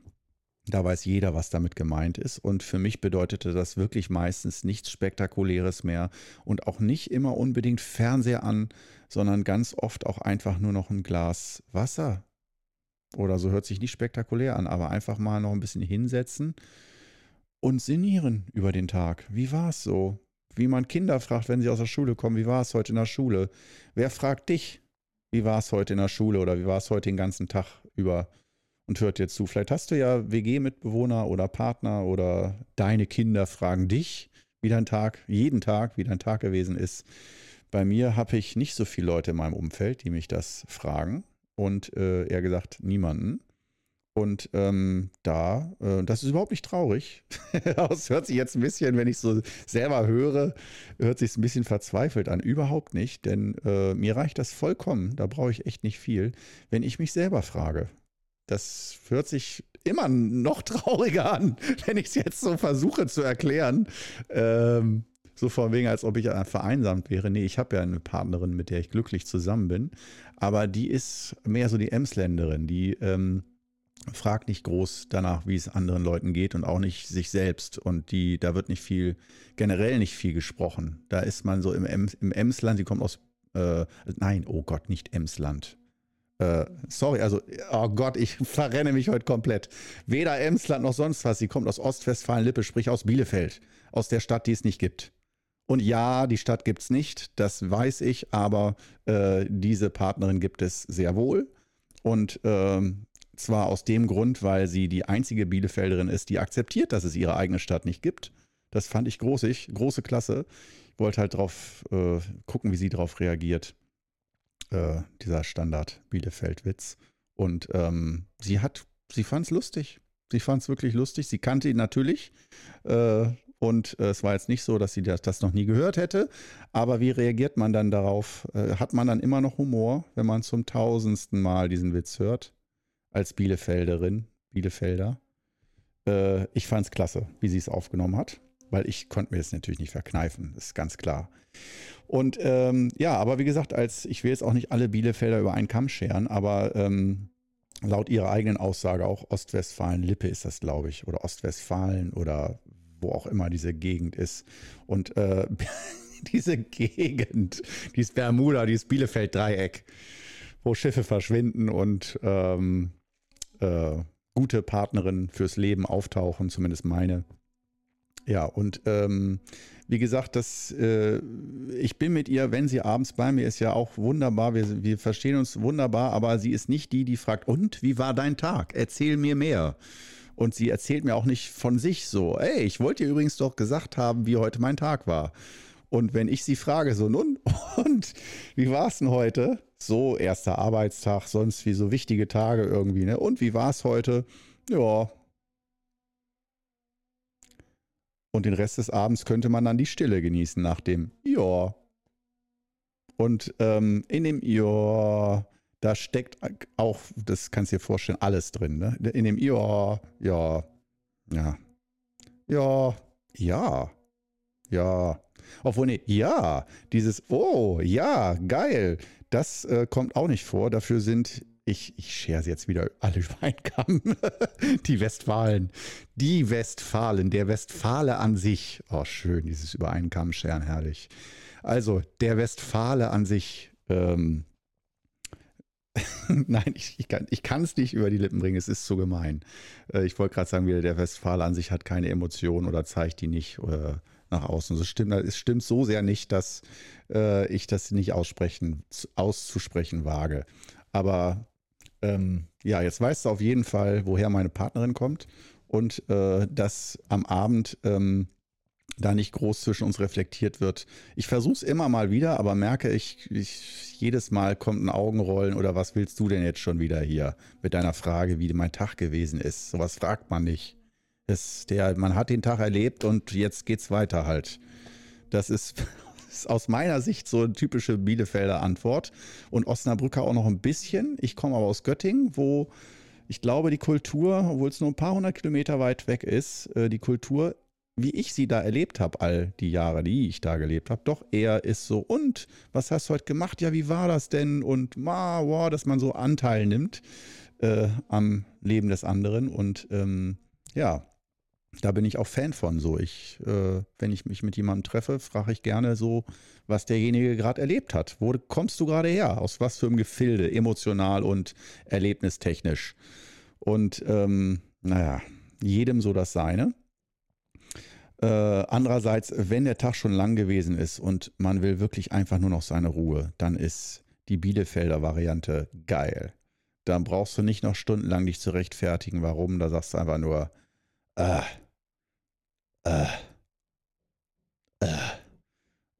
Da weiß jeder, was damit gemeint ist. Und für mich bedeutete das wirklich meistens nichts Spektakuläres mehr und auch nicht immer unbedingt Fernseher an, sondern ganz oft auch einfach nur noch ein Glas Wasser. Oder so hört sich nicht spektakulär an, aber einfach mal noch ein bisschen hinsetzen und sinnieren über den Tag. Wie war es so? Wie man Kinder fragt, wenn sie aus der Schule kommen, wie war es heute in der Schule? Wer fragt dich, wie war es heute in der Schule oder wie war es heute den ganzen Tag über und hört dir zu? Vielleicht hast du ja WG-Mitbewohner oder Partner oder deine Kinder fragen dich, wie dein Tag, jeden Tag, wie dein Tag gewesen ist. Bei mir habe ich nicht so viele Leute in meinem Umfeld, die mich das fragen und äh, eher gesagt niemanden. Und ähm, da, äh, das ist überhaupt nicht traurig. das hört sich jetzt ein bisschen, wenn ich so selber höre, hört sich ein bisschen verzweifelt an. Überhaupt nicht, denn äh, mir reicht das vollkommen. Da brauche ich echt nicht viel, wenn ich mich selber frage. Das hört sich immer noch trauriger an, wenn ich es jetzt so versuche zu erklären. Ähm, so von wegen, als ob ich vereinsamt wäre. Nee, ich habe ja eine Partnerin, mit der ich glücklich zusammen bin. Aber die ist mehr so die Emsländerin, die ähm, fragt nicht groß danach, wie es anderen Leuten geht und auch nicht sich selbst. Und die, da wird nicht viel, generell nicht viel gesprochen. Da ist man so im, Ems, im Emsland, die kommt aus, äh, nein, oh Gott, nicht Emsland. Äh, sorry, also, oh Gott, ich verrenne mich heute komplett. Weder Emsland noch sonst was. Sie kommt aus Ostwestfalen-Lippe, sprich aus Bielefeld, aus der Stadt, die es nicht gibt. Und ja, die Stadt gibt es nicht, das weiß ich, aber äh, diese Partnerin gibt es sehr wohl. Und ähm, zwar aus dem Grund, weil sie die einzige Bielefelderin ist, die akzeptiert, dass es ihre eigene Stadt nicht gibt. Das fand ich großig, große Klasse. Ich wollte halt drauf äh, gucken, wie sie darauf reagiert. Äh, dieser Standard Bielefeld-Witz. Und ähm, sie hat, sie fand es lustig. Sie fand es wirklich lustig. Sie kannte ihn natürlich. Äh, Und äh, es war jetzt nicht so, dass sie das, das, noch nie gehört hätte. Aber wie reagiert man dann darauf? Äh, hat man dann immer noch Humor, wenn man zum tausendsten Mal diesen Witz hört? Als Bielefelderin, Bielefelder. Äh, ich fand es klasse, wie sie es aufgenommen hat. Weil ich konnte mir das natürlich nicht verkneifen, das ist ganz klar. Und ähm, ja, aber wie gesagt, als ich will jetzt auch nicht alle Bielefelder über einen Kamm scheren, aber ähm, laut ihrer eigenen Aussage auch Ostwestfalen-Lippe ist das, glaube ich, oder Ostwestfalen oder wo auch immer diese Gegend ist. Und äh, diese Gegend, dieses Bermuda, dieses Bielefeld-Dreieck, wo Schiffe verschwinden und ähm, äh, gute Partnerinnen fürs Leben auftauchen, zumindest meine. Ja, und ähm, wie gesagt, das, äh, ich bin mit ihr, wenn sie abends bei mir ist, ja auch wunderbar. Wir, wir verstehen uns wunderbar, aber sie ist nicht die, die fragt, und wie war dein Tag? Erzähl mir mehr. Und sie erzählt mir auch nicht von sich so, ey, ich wollte dir übrigens doch gesagt haben, wie heute mein Tag war. Und wenn ich sie frage, so, nun, und wie war es denn heute? So, erster Arbeitstag, sonst wie so wichtige Tage irgendwie, ne? Und wie war es heute? Ja. Und den Rest des Abends könnte man dann die Stille genießen nach dem Ja. Und ähm, in dem Ja da steckt auch, das kannst du dir vorstellen, alles drin. Ne? In dem Ja, ja, ja, ja, ja, ja. Obwohl, nee, ja, dieses Oh, ja, geil, das äh, kommt auch nicht vor. Dafür sind, ich, ich schere jetzt wieder alle über einen Kamm, die Westfalen. Die Westfalen, der Westfale an sich. Oh, schön, dieses über einen Kamm scheren, herrlich. Also, der Westfale an sich, ähm, Nein, ich, ich kann es nicht über die Lippen bringen, es ist zu gemein. Äh, ich wollte gerade sagen, der Westfale an sich hat keine Emotionen oder zeigt die nicht äh, nach außen. Es stimmt, es stimmt so sehr nicht, dass äh, ich das nicht aussprechen, auszusprechen wage. Aber ähm, ja, jetzt weißt du auf jeden Fall, woher meine Partnerin kommt und äh, dass am Abend ähm, da nicht groß zwischen uns reflektiert wird. Ich versuche es immer mal wieder, aber merke ich, ich, jedes Mal kommt ein Augenrollen oder was willst du denn jetzt schon wieder hier mit deiner Frage, wie mein Tag gewesen ist. Sowas fragt man nicht. Das, der, man hat den Tag erlebt und jetzt geht's weiter halt. Das ist, ist aus meiner Sicht so eine typische Bielefelder Antwort. Und Osnabrücker auch noch ein bisschen. Ich komme aber aus Göttingen, wo ich glaube, die Kultur, obwohl es nur ein paar hundert Kilometer weit weg ist, äh, die Kultur wie ich sie da erlebt habe, all die Jahre, die ich da gelebt habe, doch eher ist so, und was hast du heute gemacht? Ja, wie war das denn? Und ma, wow, dass man so Anteil nimmt äh, am Leben des anderen. Und ähm, ja, da bin ich auch Fan von. So, ich, äh, wenn ich mich mit jemandem treffe, frage ich gerne so, was derjenige gerade erlebt hat. Wo kommst du gerade her? Aus was für einem Gefilde, emotional und erlebnistechnisch? Und ähm, naja, jedem so das Seine. Äh, andererseits, wenn der Tag schon lang gewesen ist und man will wirklich einfach nur noch seine Ruhe, dann ist die Bielefelder Variante geil. Dann brauchst du nicht noch stundenlang dich zu rechtfertigen, warum. Da sagst du einfach nur, äh, äh, äh.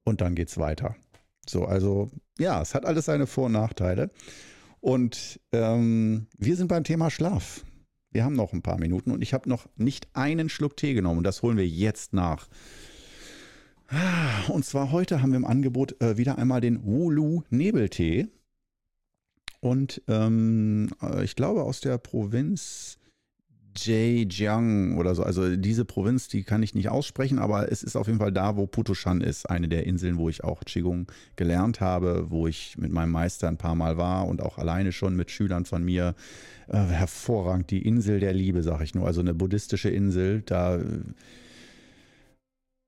Und dann geht's weiter. So, also ja, es hat alles seine Vor- und Nachteile. Und ähm, wir sind beim Thema Schlaf. Wir haben noch ein paar Minuten und ich habe noch nicht einen Schluck Tee genommen und das holen wir jetzt nach. Und zwar heute haben wir im Angebot äh, wieder einmal den Wulu Nebeltee. Und ähm, äh, ich glaube aus der Provinz Zhejiang oder so. Also diese Provinz, die kann ich nicht aussprechen, aber es ist auf jeden Fall da, wo Putoshan ist, eine der Inseln, wo ich auch Qigong gelernt habe, wo ich mit meinem Meister ein paar Mal war und auch alleine schon mit Schülern von mir. Äh, hervorragend, die Insel der Liebe, sag ich nur. Also eine buddhistische Insel, da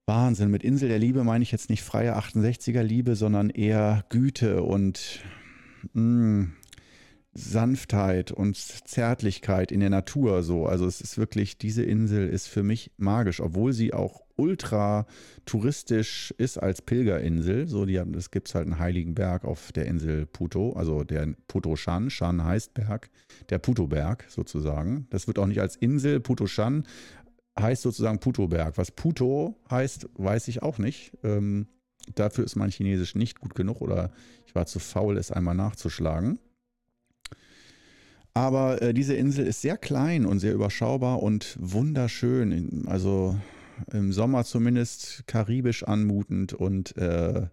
Wahnsinn. Mit Insel der Liebe meine ich jetzt nicht freie 68er Liebe, sondern eher Güte und mh, mm, Sanftheit und Zärtlichkeit in der Natur so. Also es ist wirklich, diese Insel ist für mich magisch, obwohl sie auch ultra touristisch ist als Pilgerinsel. So, die haben, es gibt halt einen heiligen Berg auf der Insel Puto, also der Puto Shan. Shan heißt Berg, der Puto-Berg sozusagen. Das wird auch nicht als Insel Puto Shan heißt sozusagen Puto-Berg. Was Puto heißt, weiß ich auch nicht. Ähm, dafür ist mein Chinesisch nicht gut genug oder ich war zu faul, es einmal nachzuschlagen. Aber äh, diese Insel ist sehr klein und sehr überschaubar und wunderschön. Also im Sommer zumindest karibisch anmutend und äh,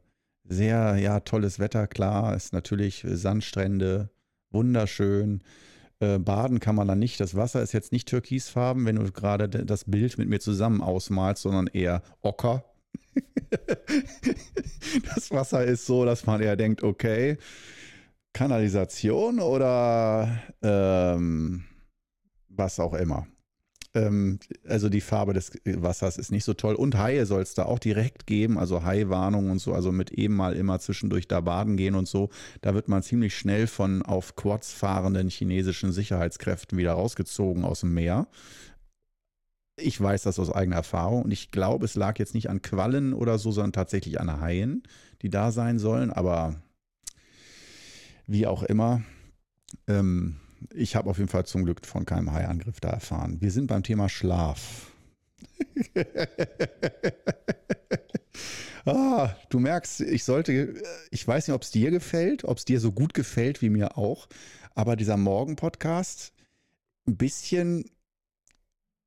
sehr, ja, tolles Wetter, klar, ist natürlich Sandstrände, wunderschön. Äh, baden kann man da nicht. Das Wasser ist jetzt nicht türkisfarben, wenn du gerade das Bild mit mir zusammen ausmalst, sondern eher ocker. das Wasser ist so, dass man eher denkt, okay, Kanalisation oder ähm, was auch immer. Ähm, also die Farbe des Wassers ist nicht so toll. Und Haie soll es da auch direkt geben, also Haiwarnung und so, also mit eben mal immer zwischendurch da baden gehen und so. Da wird man ziemlich schnell von auf Quads fahrenden chinesischen Sicherheitskräften wieder rausgezogen aus dem Meer. Ich weiß das aus eigener Erfahrung und ich glaube, es lag jetzt nicht an Quallen oder so, sondern tatsächlich an Haien, die da sein sollen. Aber wie auch immer, ähm, ich habe auf jeden Fall zum Glück von keinem Haiangriff da erfahren. Wir sind beim Thema Schlaf. ah, du merkst, ich sollte, ich weiß nicht, ob es dir gefällt, ob es dir so gut gefällt wie mir auch, aber dieser Morgen-Podcast, ein bisschen,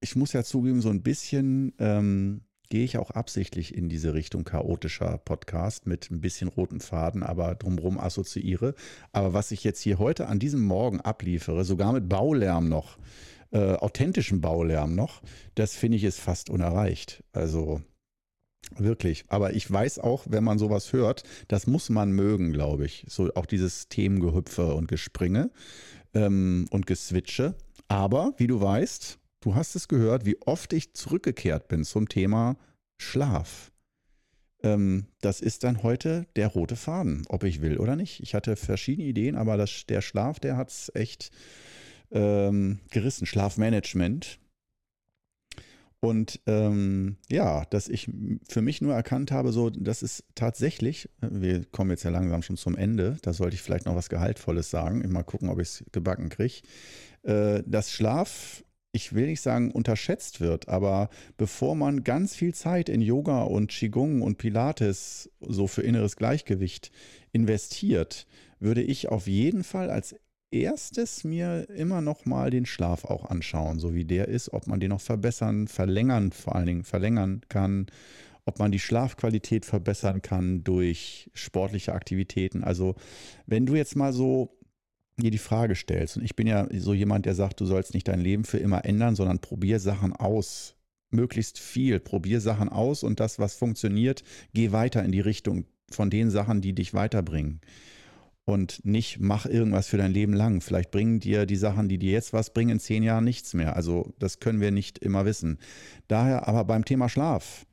ich muss ja zugeben, so ein bisschen ähm, gehe ich auch absichtlich in diese Richtung chaotischer Podcast mit ein bisschen roten Faden, aber drumherum assoziiere. Aber was ich jetzt hier heute an diesem Morgen abliefere, sogar mit Baulärm noch, äh, authentischem Baulärm noch, das finde ich ist fast unerreicht. Also Wirklich. Aber ich weiß auch, wenn man sowas hört, das muss man mögen, glaube ich. So auch dieses Themengehüpfe und Gespringe ähm, und Geswitche. Aber wie du weißt, Du hast es gehört, wie oft ich zurückgekehrt bin zum Thema Schlaf. Ähm, das ist dann heute der rote Faden, ob ich will oder nicht. Ich hatte verschiedene Ideen, aber das, der Schlaf, der hat es echt ähm, gerissen. Schlafmanagement. Und ähm, ja, dass ich für mich nur erkannt habe, so, das ist tatsächlich, wir kommen jetzt ja langsam schon zum Ende, da sollte ich vielleicht noch was Gehaltvolles sagen, mal gucken, ob ich es gebacken kriege. Äh, dass Schlaf ich will nicht sagen unterschätzt wird, aber bevor man ganz viel Zeit in Yoga und Qigong und Pilates so für inneres Gleichgewicht investiert, würde ich auf jeden Fall als erstes mir immer noch mal den Schlaf auch anschauen, so wie der ist, ob man den noch verbessern, verlängern, vor allen Dingen verlängern kann, ob man die Schlafqualität verbessern kann durch sportliche Aktivitäten. Also wenn du jetzt mal so dir die Frage stellst, und ich bin ja so jemand, der sagt, du sollst nicht dein Leben für immer ändern, sondern probier Sachen aus. Möglichst viel. Probier Sachen aus und das, was funktioniert, geh weiter in die Richtung von den Sachen, die dich weiterbringen. Und nicht mach irgendwas für dein Leben lang. Vielleicht bringen dir die Sachen, die dir jetzt was bringen, in zehn Jahren nichts mehr. Also das können wir nicht immer wissen. Daher aber beim Thema Schlaf,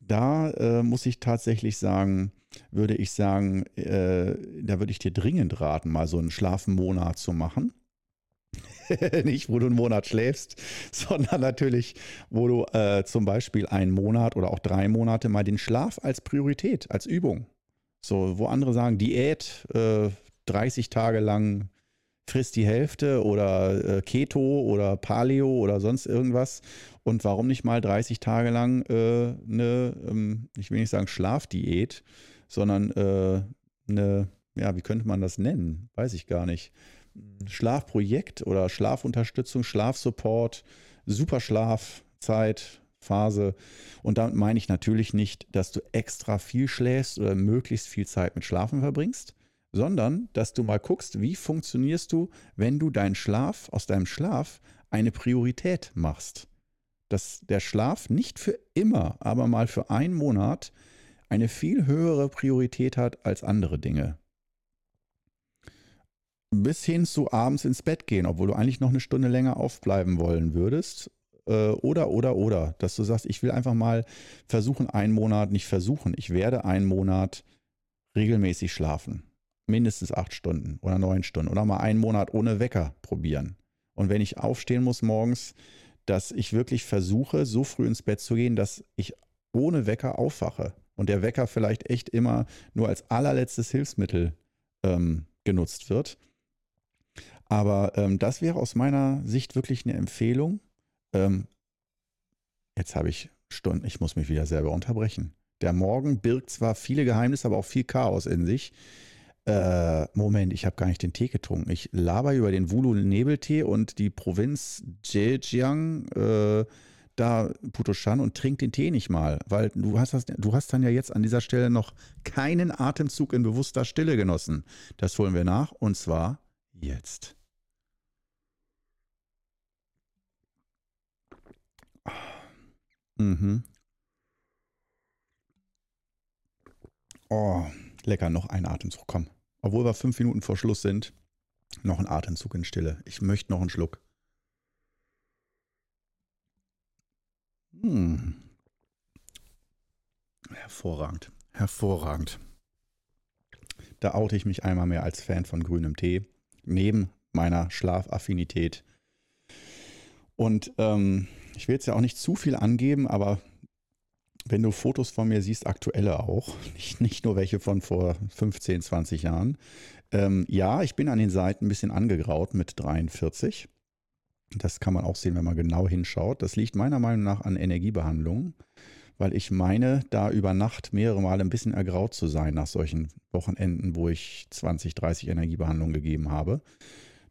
da äh, muss ich tatsächlich sagen, würde ich sagen, äh, da würde ich dir dringend raten, mal so einen Schlafmonat zu machen. Nicht, wo du einen Monat schläfst, sondern natürlich, wo du äh, zum Beispiel einen Monat oder auch drei Monate mal den Schlaf als Priorität, als Übung. So, wo andere sagen, Diät, äh, 30 Tage lang frisst die Hälfte oder äh, Keto oder Paleo oder sonst irgendwas. Und warum nicht mal 30 Tage lang äh, eine, ähm, ich will nicht sagen Schlafdiät, sondern äh, eine, ja, wie könnte man das nennen? Weiß ich gar nicht. Schlafprojekt oder Schlafunterstützung, Schlafsupport, Superschlafzeit, Phase. Und damit meine ich natürlich nicht, dass du extra viel schläfst oder möglichst viel Zeit mit Schlafen verbringst, sondern dass du mal guckst, wie funktionierst du, wenn du deinen Schlaf aus deinem Schlaf eine Priorität machst. Dass der Schlaf nicht für immer, aber mal für einen Monat eine viel höhere Priorität hat als andere Dinge. Bis hin zu abends ins Bett gehen, obwohl du eigentlich noch eine Stunde länger aufbleiben wollen würdest. Äh, oder, oder, oder, dass du sagst, ich will einfach mal versuchen, einen Monat, nicht versuchen, ich werde einen Monat regelmäßig schlafen. Mindestens acht Stunden oder neun Stunden oder mal einen Monat ohne Wecker probieren. Und wenn ich aufstehen muss morgens, dass ich wirklich versuche, so früh ins Bett zu gehen, dass ich ohne Wecker aufwache und der Wecker vielleicht echt immer nur als allerletztes Hilfsmittel ähm, genutzt wird. Aber ähm, das wäre aus meiner Sicht wirklich eine Empfehlung. Ähm, jetzt habe ich Stunden, ich muss mich wieder selber unterbrechen. Der Morgen birgt zwar viele Geheimnisse, aber auch viel Chaos in sich. Äh, Moment, ich habe gar nicht den Tee getrunken. Ich laber über den Wulu-Nebeltee und die Provinz Zhejiang. Äh, da Putoshan und trink den Tee nicht mal, weil du hast, das, du hast dann ja jetzt an dieser Stelle noch keinen Atemzug in bewusster Stille genossen. Das holen wir nach und zwar jetzt. Mhm. Oh, lecker, noch ein Atemzug, komm. Obwohl wir fünf Minuten vor Schluss sind, noch ein Atemzug in Stille. Ich möchte noch einen Schluck. Hm. Hervorragend, hervorragend. Da oute ich mich einmal mehr als Fan von grünem Tee, neben meiner Schlafaffinität. Und ähm, ich will jetzt ja auch nicht zu viel angeben, aber wenn du Fotos von mir siehst, aktuelle auch, nicht, nicht nur welche von vor 15, 20 Jahren. Ähm, ja, ich bin an den Seiten ein bisschen angegraut mit 43. Das kann man auch sehen, wenn man genau hinschaut. Das liegt meiner Meinung nach an Energiebehandlung, weil ich meine, da über Nacht mehrere Male ein bisschen ergraut zu sein nach solchen Wochenenden, wo ich 20, 30 Energiebehandlungen gegeben habe.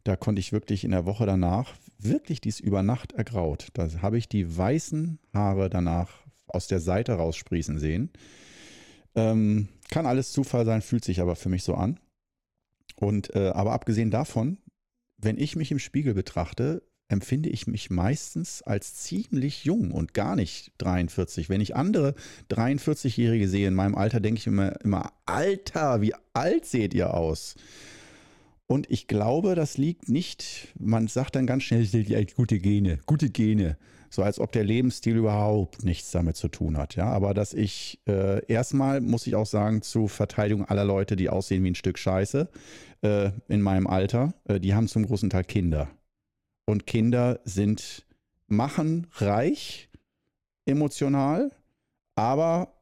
Da konnte ich wirklich in der Woche danach wirklich dies über Nacht ergraut. Da habe ich die weißen Haare danach aus der Seite raussprießen sehen. Ähm, kann alles Zufall sein, fühlt sich aber für mich so an. Und äh, aber abgesehen davon, wenn ich mich im Spiegel betrachte, empfinde ich mich meistens als ziemlich jung und gar nicht 43. Wenn ich andere 43-Jährige sehe in meinem Alter, denke ich immer, immer, Alter, wie alt seht ihr aus? Und ich glaube, das liegt nicht, man sagt dann ganz schnell, gute Gene, gute Gene. So als ob der Lebensstil überhaupt nichts damit zu tun hat. Ja, aber dass ich äh, erstmal, muss ich auch sagen, zu Verteidigung aller Leute, die aussehen wie ein Stück Scheiße äh, in meinem Alter, äh, die haben zum großen Teil Kinder. Und Kinder sind, machen reich emotional, aber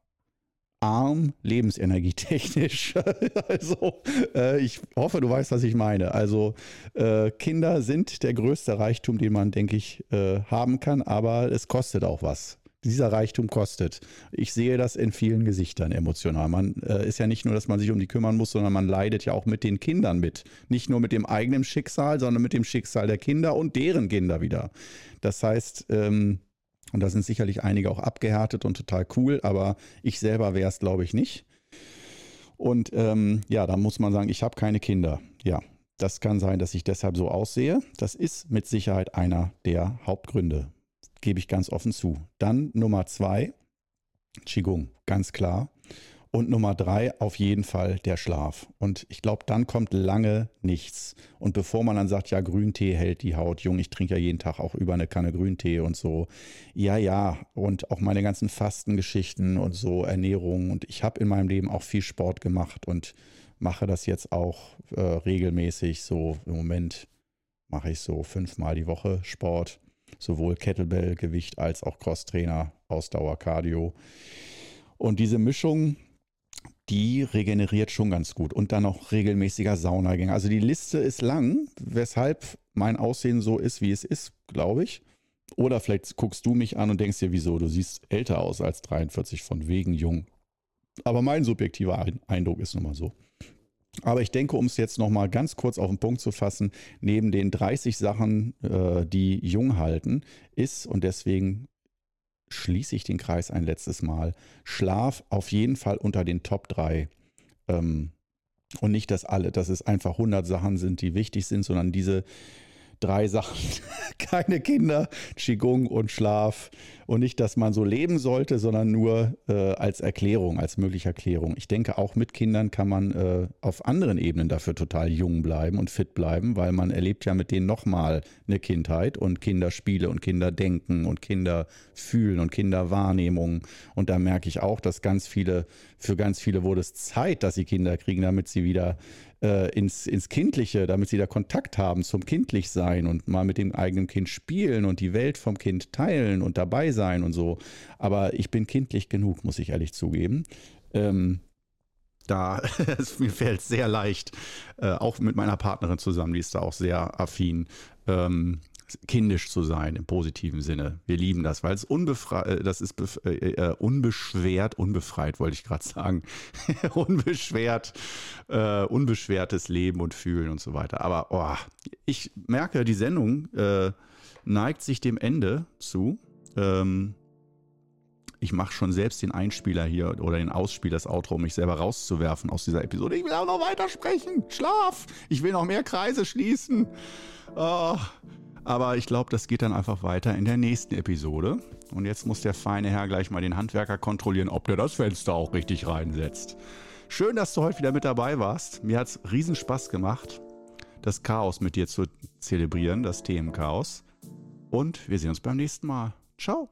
arm lebensenergietechnisch. also äh, ich hoffe, du weißt, was ich meine. Also äh, Kinder sind der größte Reichtum, den man, denke ich, äh, haben kann, aber es kostet auch was. Dieser Reichtum kostet. Ich sehe das in vielen Gesichtern emotional. Man äh, ist ja nicht nur, dass man sich um die kümmern muss, sondern man leidet ja auch mit den Kindern mit. Nicht nur mit dem eigenen Schicksal, sondern mit dem Schicksal der Kinder und deren Kinder wieder. Das heißt, ähm, und da sind sicherlich einige auch abgehärtet und total cool, aber ich selber wäre es, glaube ich, nicht. Und ähm, ja, da muss man sagen, ich habe keine Kinder. Ja, das kann sein, dass ich deshalb so aussehe. Das ist mit Sicherheit einer der Hauptgründe, gebe ich ganz offen zu. Dann Nummer zwei, Qigong, ganz klar. Und Nummer drei, auf jeden Fall der Schlaf. Und ich glaube, dann kommt lange nichts. Und bevor man dann sagt, ja, Grüntee hält die Haut jung, ich trinke ja jeden Tag auch über eine Kanne Grüntee und so. Ja, ja. Und auch meine ganzen Fastengeschichten und so, Ernährung. Und ich habe in meinem Leben auch viel Sport gemacht und mache das jetzt auch äh, regelmäßig. So im Moment mache ich so fünfmal die Woche Sport. Sowohl Kettlebell-Gewicht als auch Crosstrainer, Ausdauer, Cardio. Und diese Mischung, die regeneriert schon ganz gut. Und dann noch regelmäßiger Saunagänge. Also die Liste ist lang, weshalb mein Aussehen so ist, wie es ist, glaube ich. Oder vielleicht guckst du mich an und denkst dir, wieso, du siehst älter aus als 43, von wegen jung. Aber mein subjektiver Eindruck ist nun mal so. Aber ich denke, um es jetzt nochmal ganz kurz auf den Punkt zu fassen, neben den 30 Sachen, äh, die jung halten, ist, und deswegen schließe ich den Kreis ein letztes Mal. Schlaf auf jeden Fall unter den Top 3. Ähm, und nicht, dass alle, dass es einfach 100 Sachen sind, die wichtig sind, sondern diese drei Sachen. Keine Kinder, Qigong und Schlaf. Und nicht, dass man so leben sollte, sondern nur äh, als Erklärung, als mögliche Erklärung. Ich denke, auch mit Kindern kann man äh, auf anderen Ebenen dafür total jung bleiben und fit bleiben, weil man erlebt ja mit denen nochmal eine Kindheit und Kinderspiele und Kinderdenken und Kinderfühlen und Kinderwahrnehmung. Und da merke ich auch, dass ganz viele, für ganz viele wurde es Zeit, dass sie Kinder kriegen, damit sie wieder äh, ins, ins Kindliche, damit sie da Kontakt haben zum Kindlichsein und mal mit dem eigenen Kind spielen und die Welt vom Kind teilen und dabei sein und so. Aber ich bin kindlich genug, muss ich ehrlich zugeben. Ähm, da, mir fällt sehr leicht, äh, auch mit meiner Partnerin zusammen, die ist da auch sehr affin, ähm, kindisch zu sein im positiven Sinne. Wir lieben das, weil es unbefreit, äh, das ist äh, äh, unbeschwert, unbefreit wollte ich gerade sagen, unbeschwert, äh, unbeschwertes Leben und Fühlen und so weiter. Aber oh, ich merke, die Sendung äh, neigt sich dem Ende zu. ähm, ich mache schon selbst den Einspieler hier oder den Ausspieler, das Outro, um mich selber rauszuwerfen aus dieser Episode. Ich will auch noch weitersprechen. Schlaf. Ich will noch mehr Kreise schließen. Oh. Aber ich glaube, das geht dann einfach weiter in der nächsten Episode. Und jetzt muss der feine Herr gleich mal den Handwerker kontrollieren, ob der das Fenster auch richtig reinsetzt. Schön, dass du heute wieder mit dabei warst. Mir hat es riesen Spaß gemacht, das Chaos mit dir zu zelebrieren, das Themenchaos. Und wir sehen uns beim nächsten Mal. Ciao.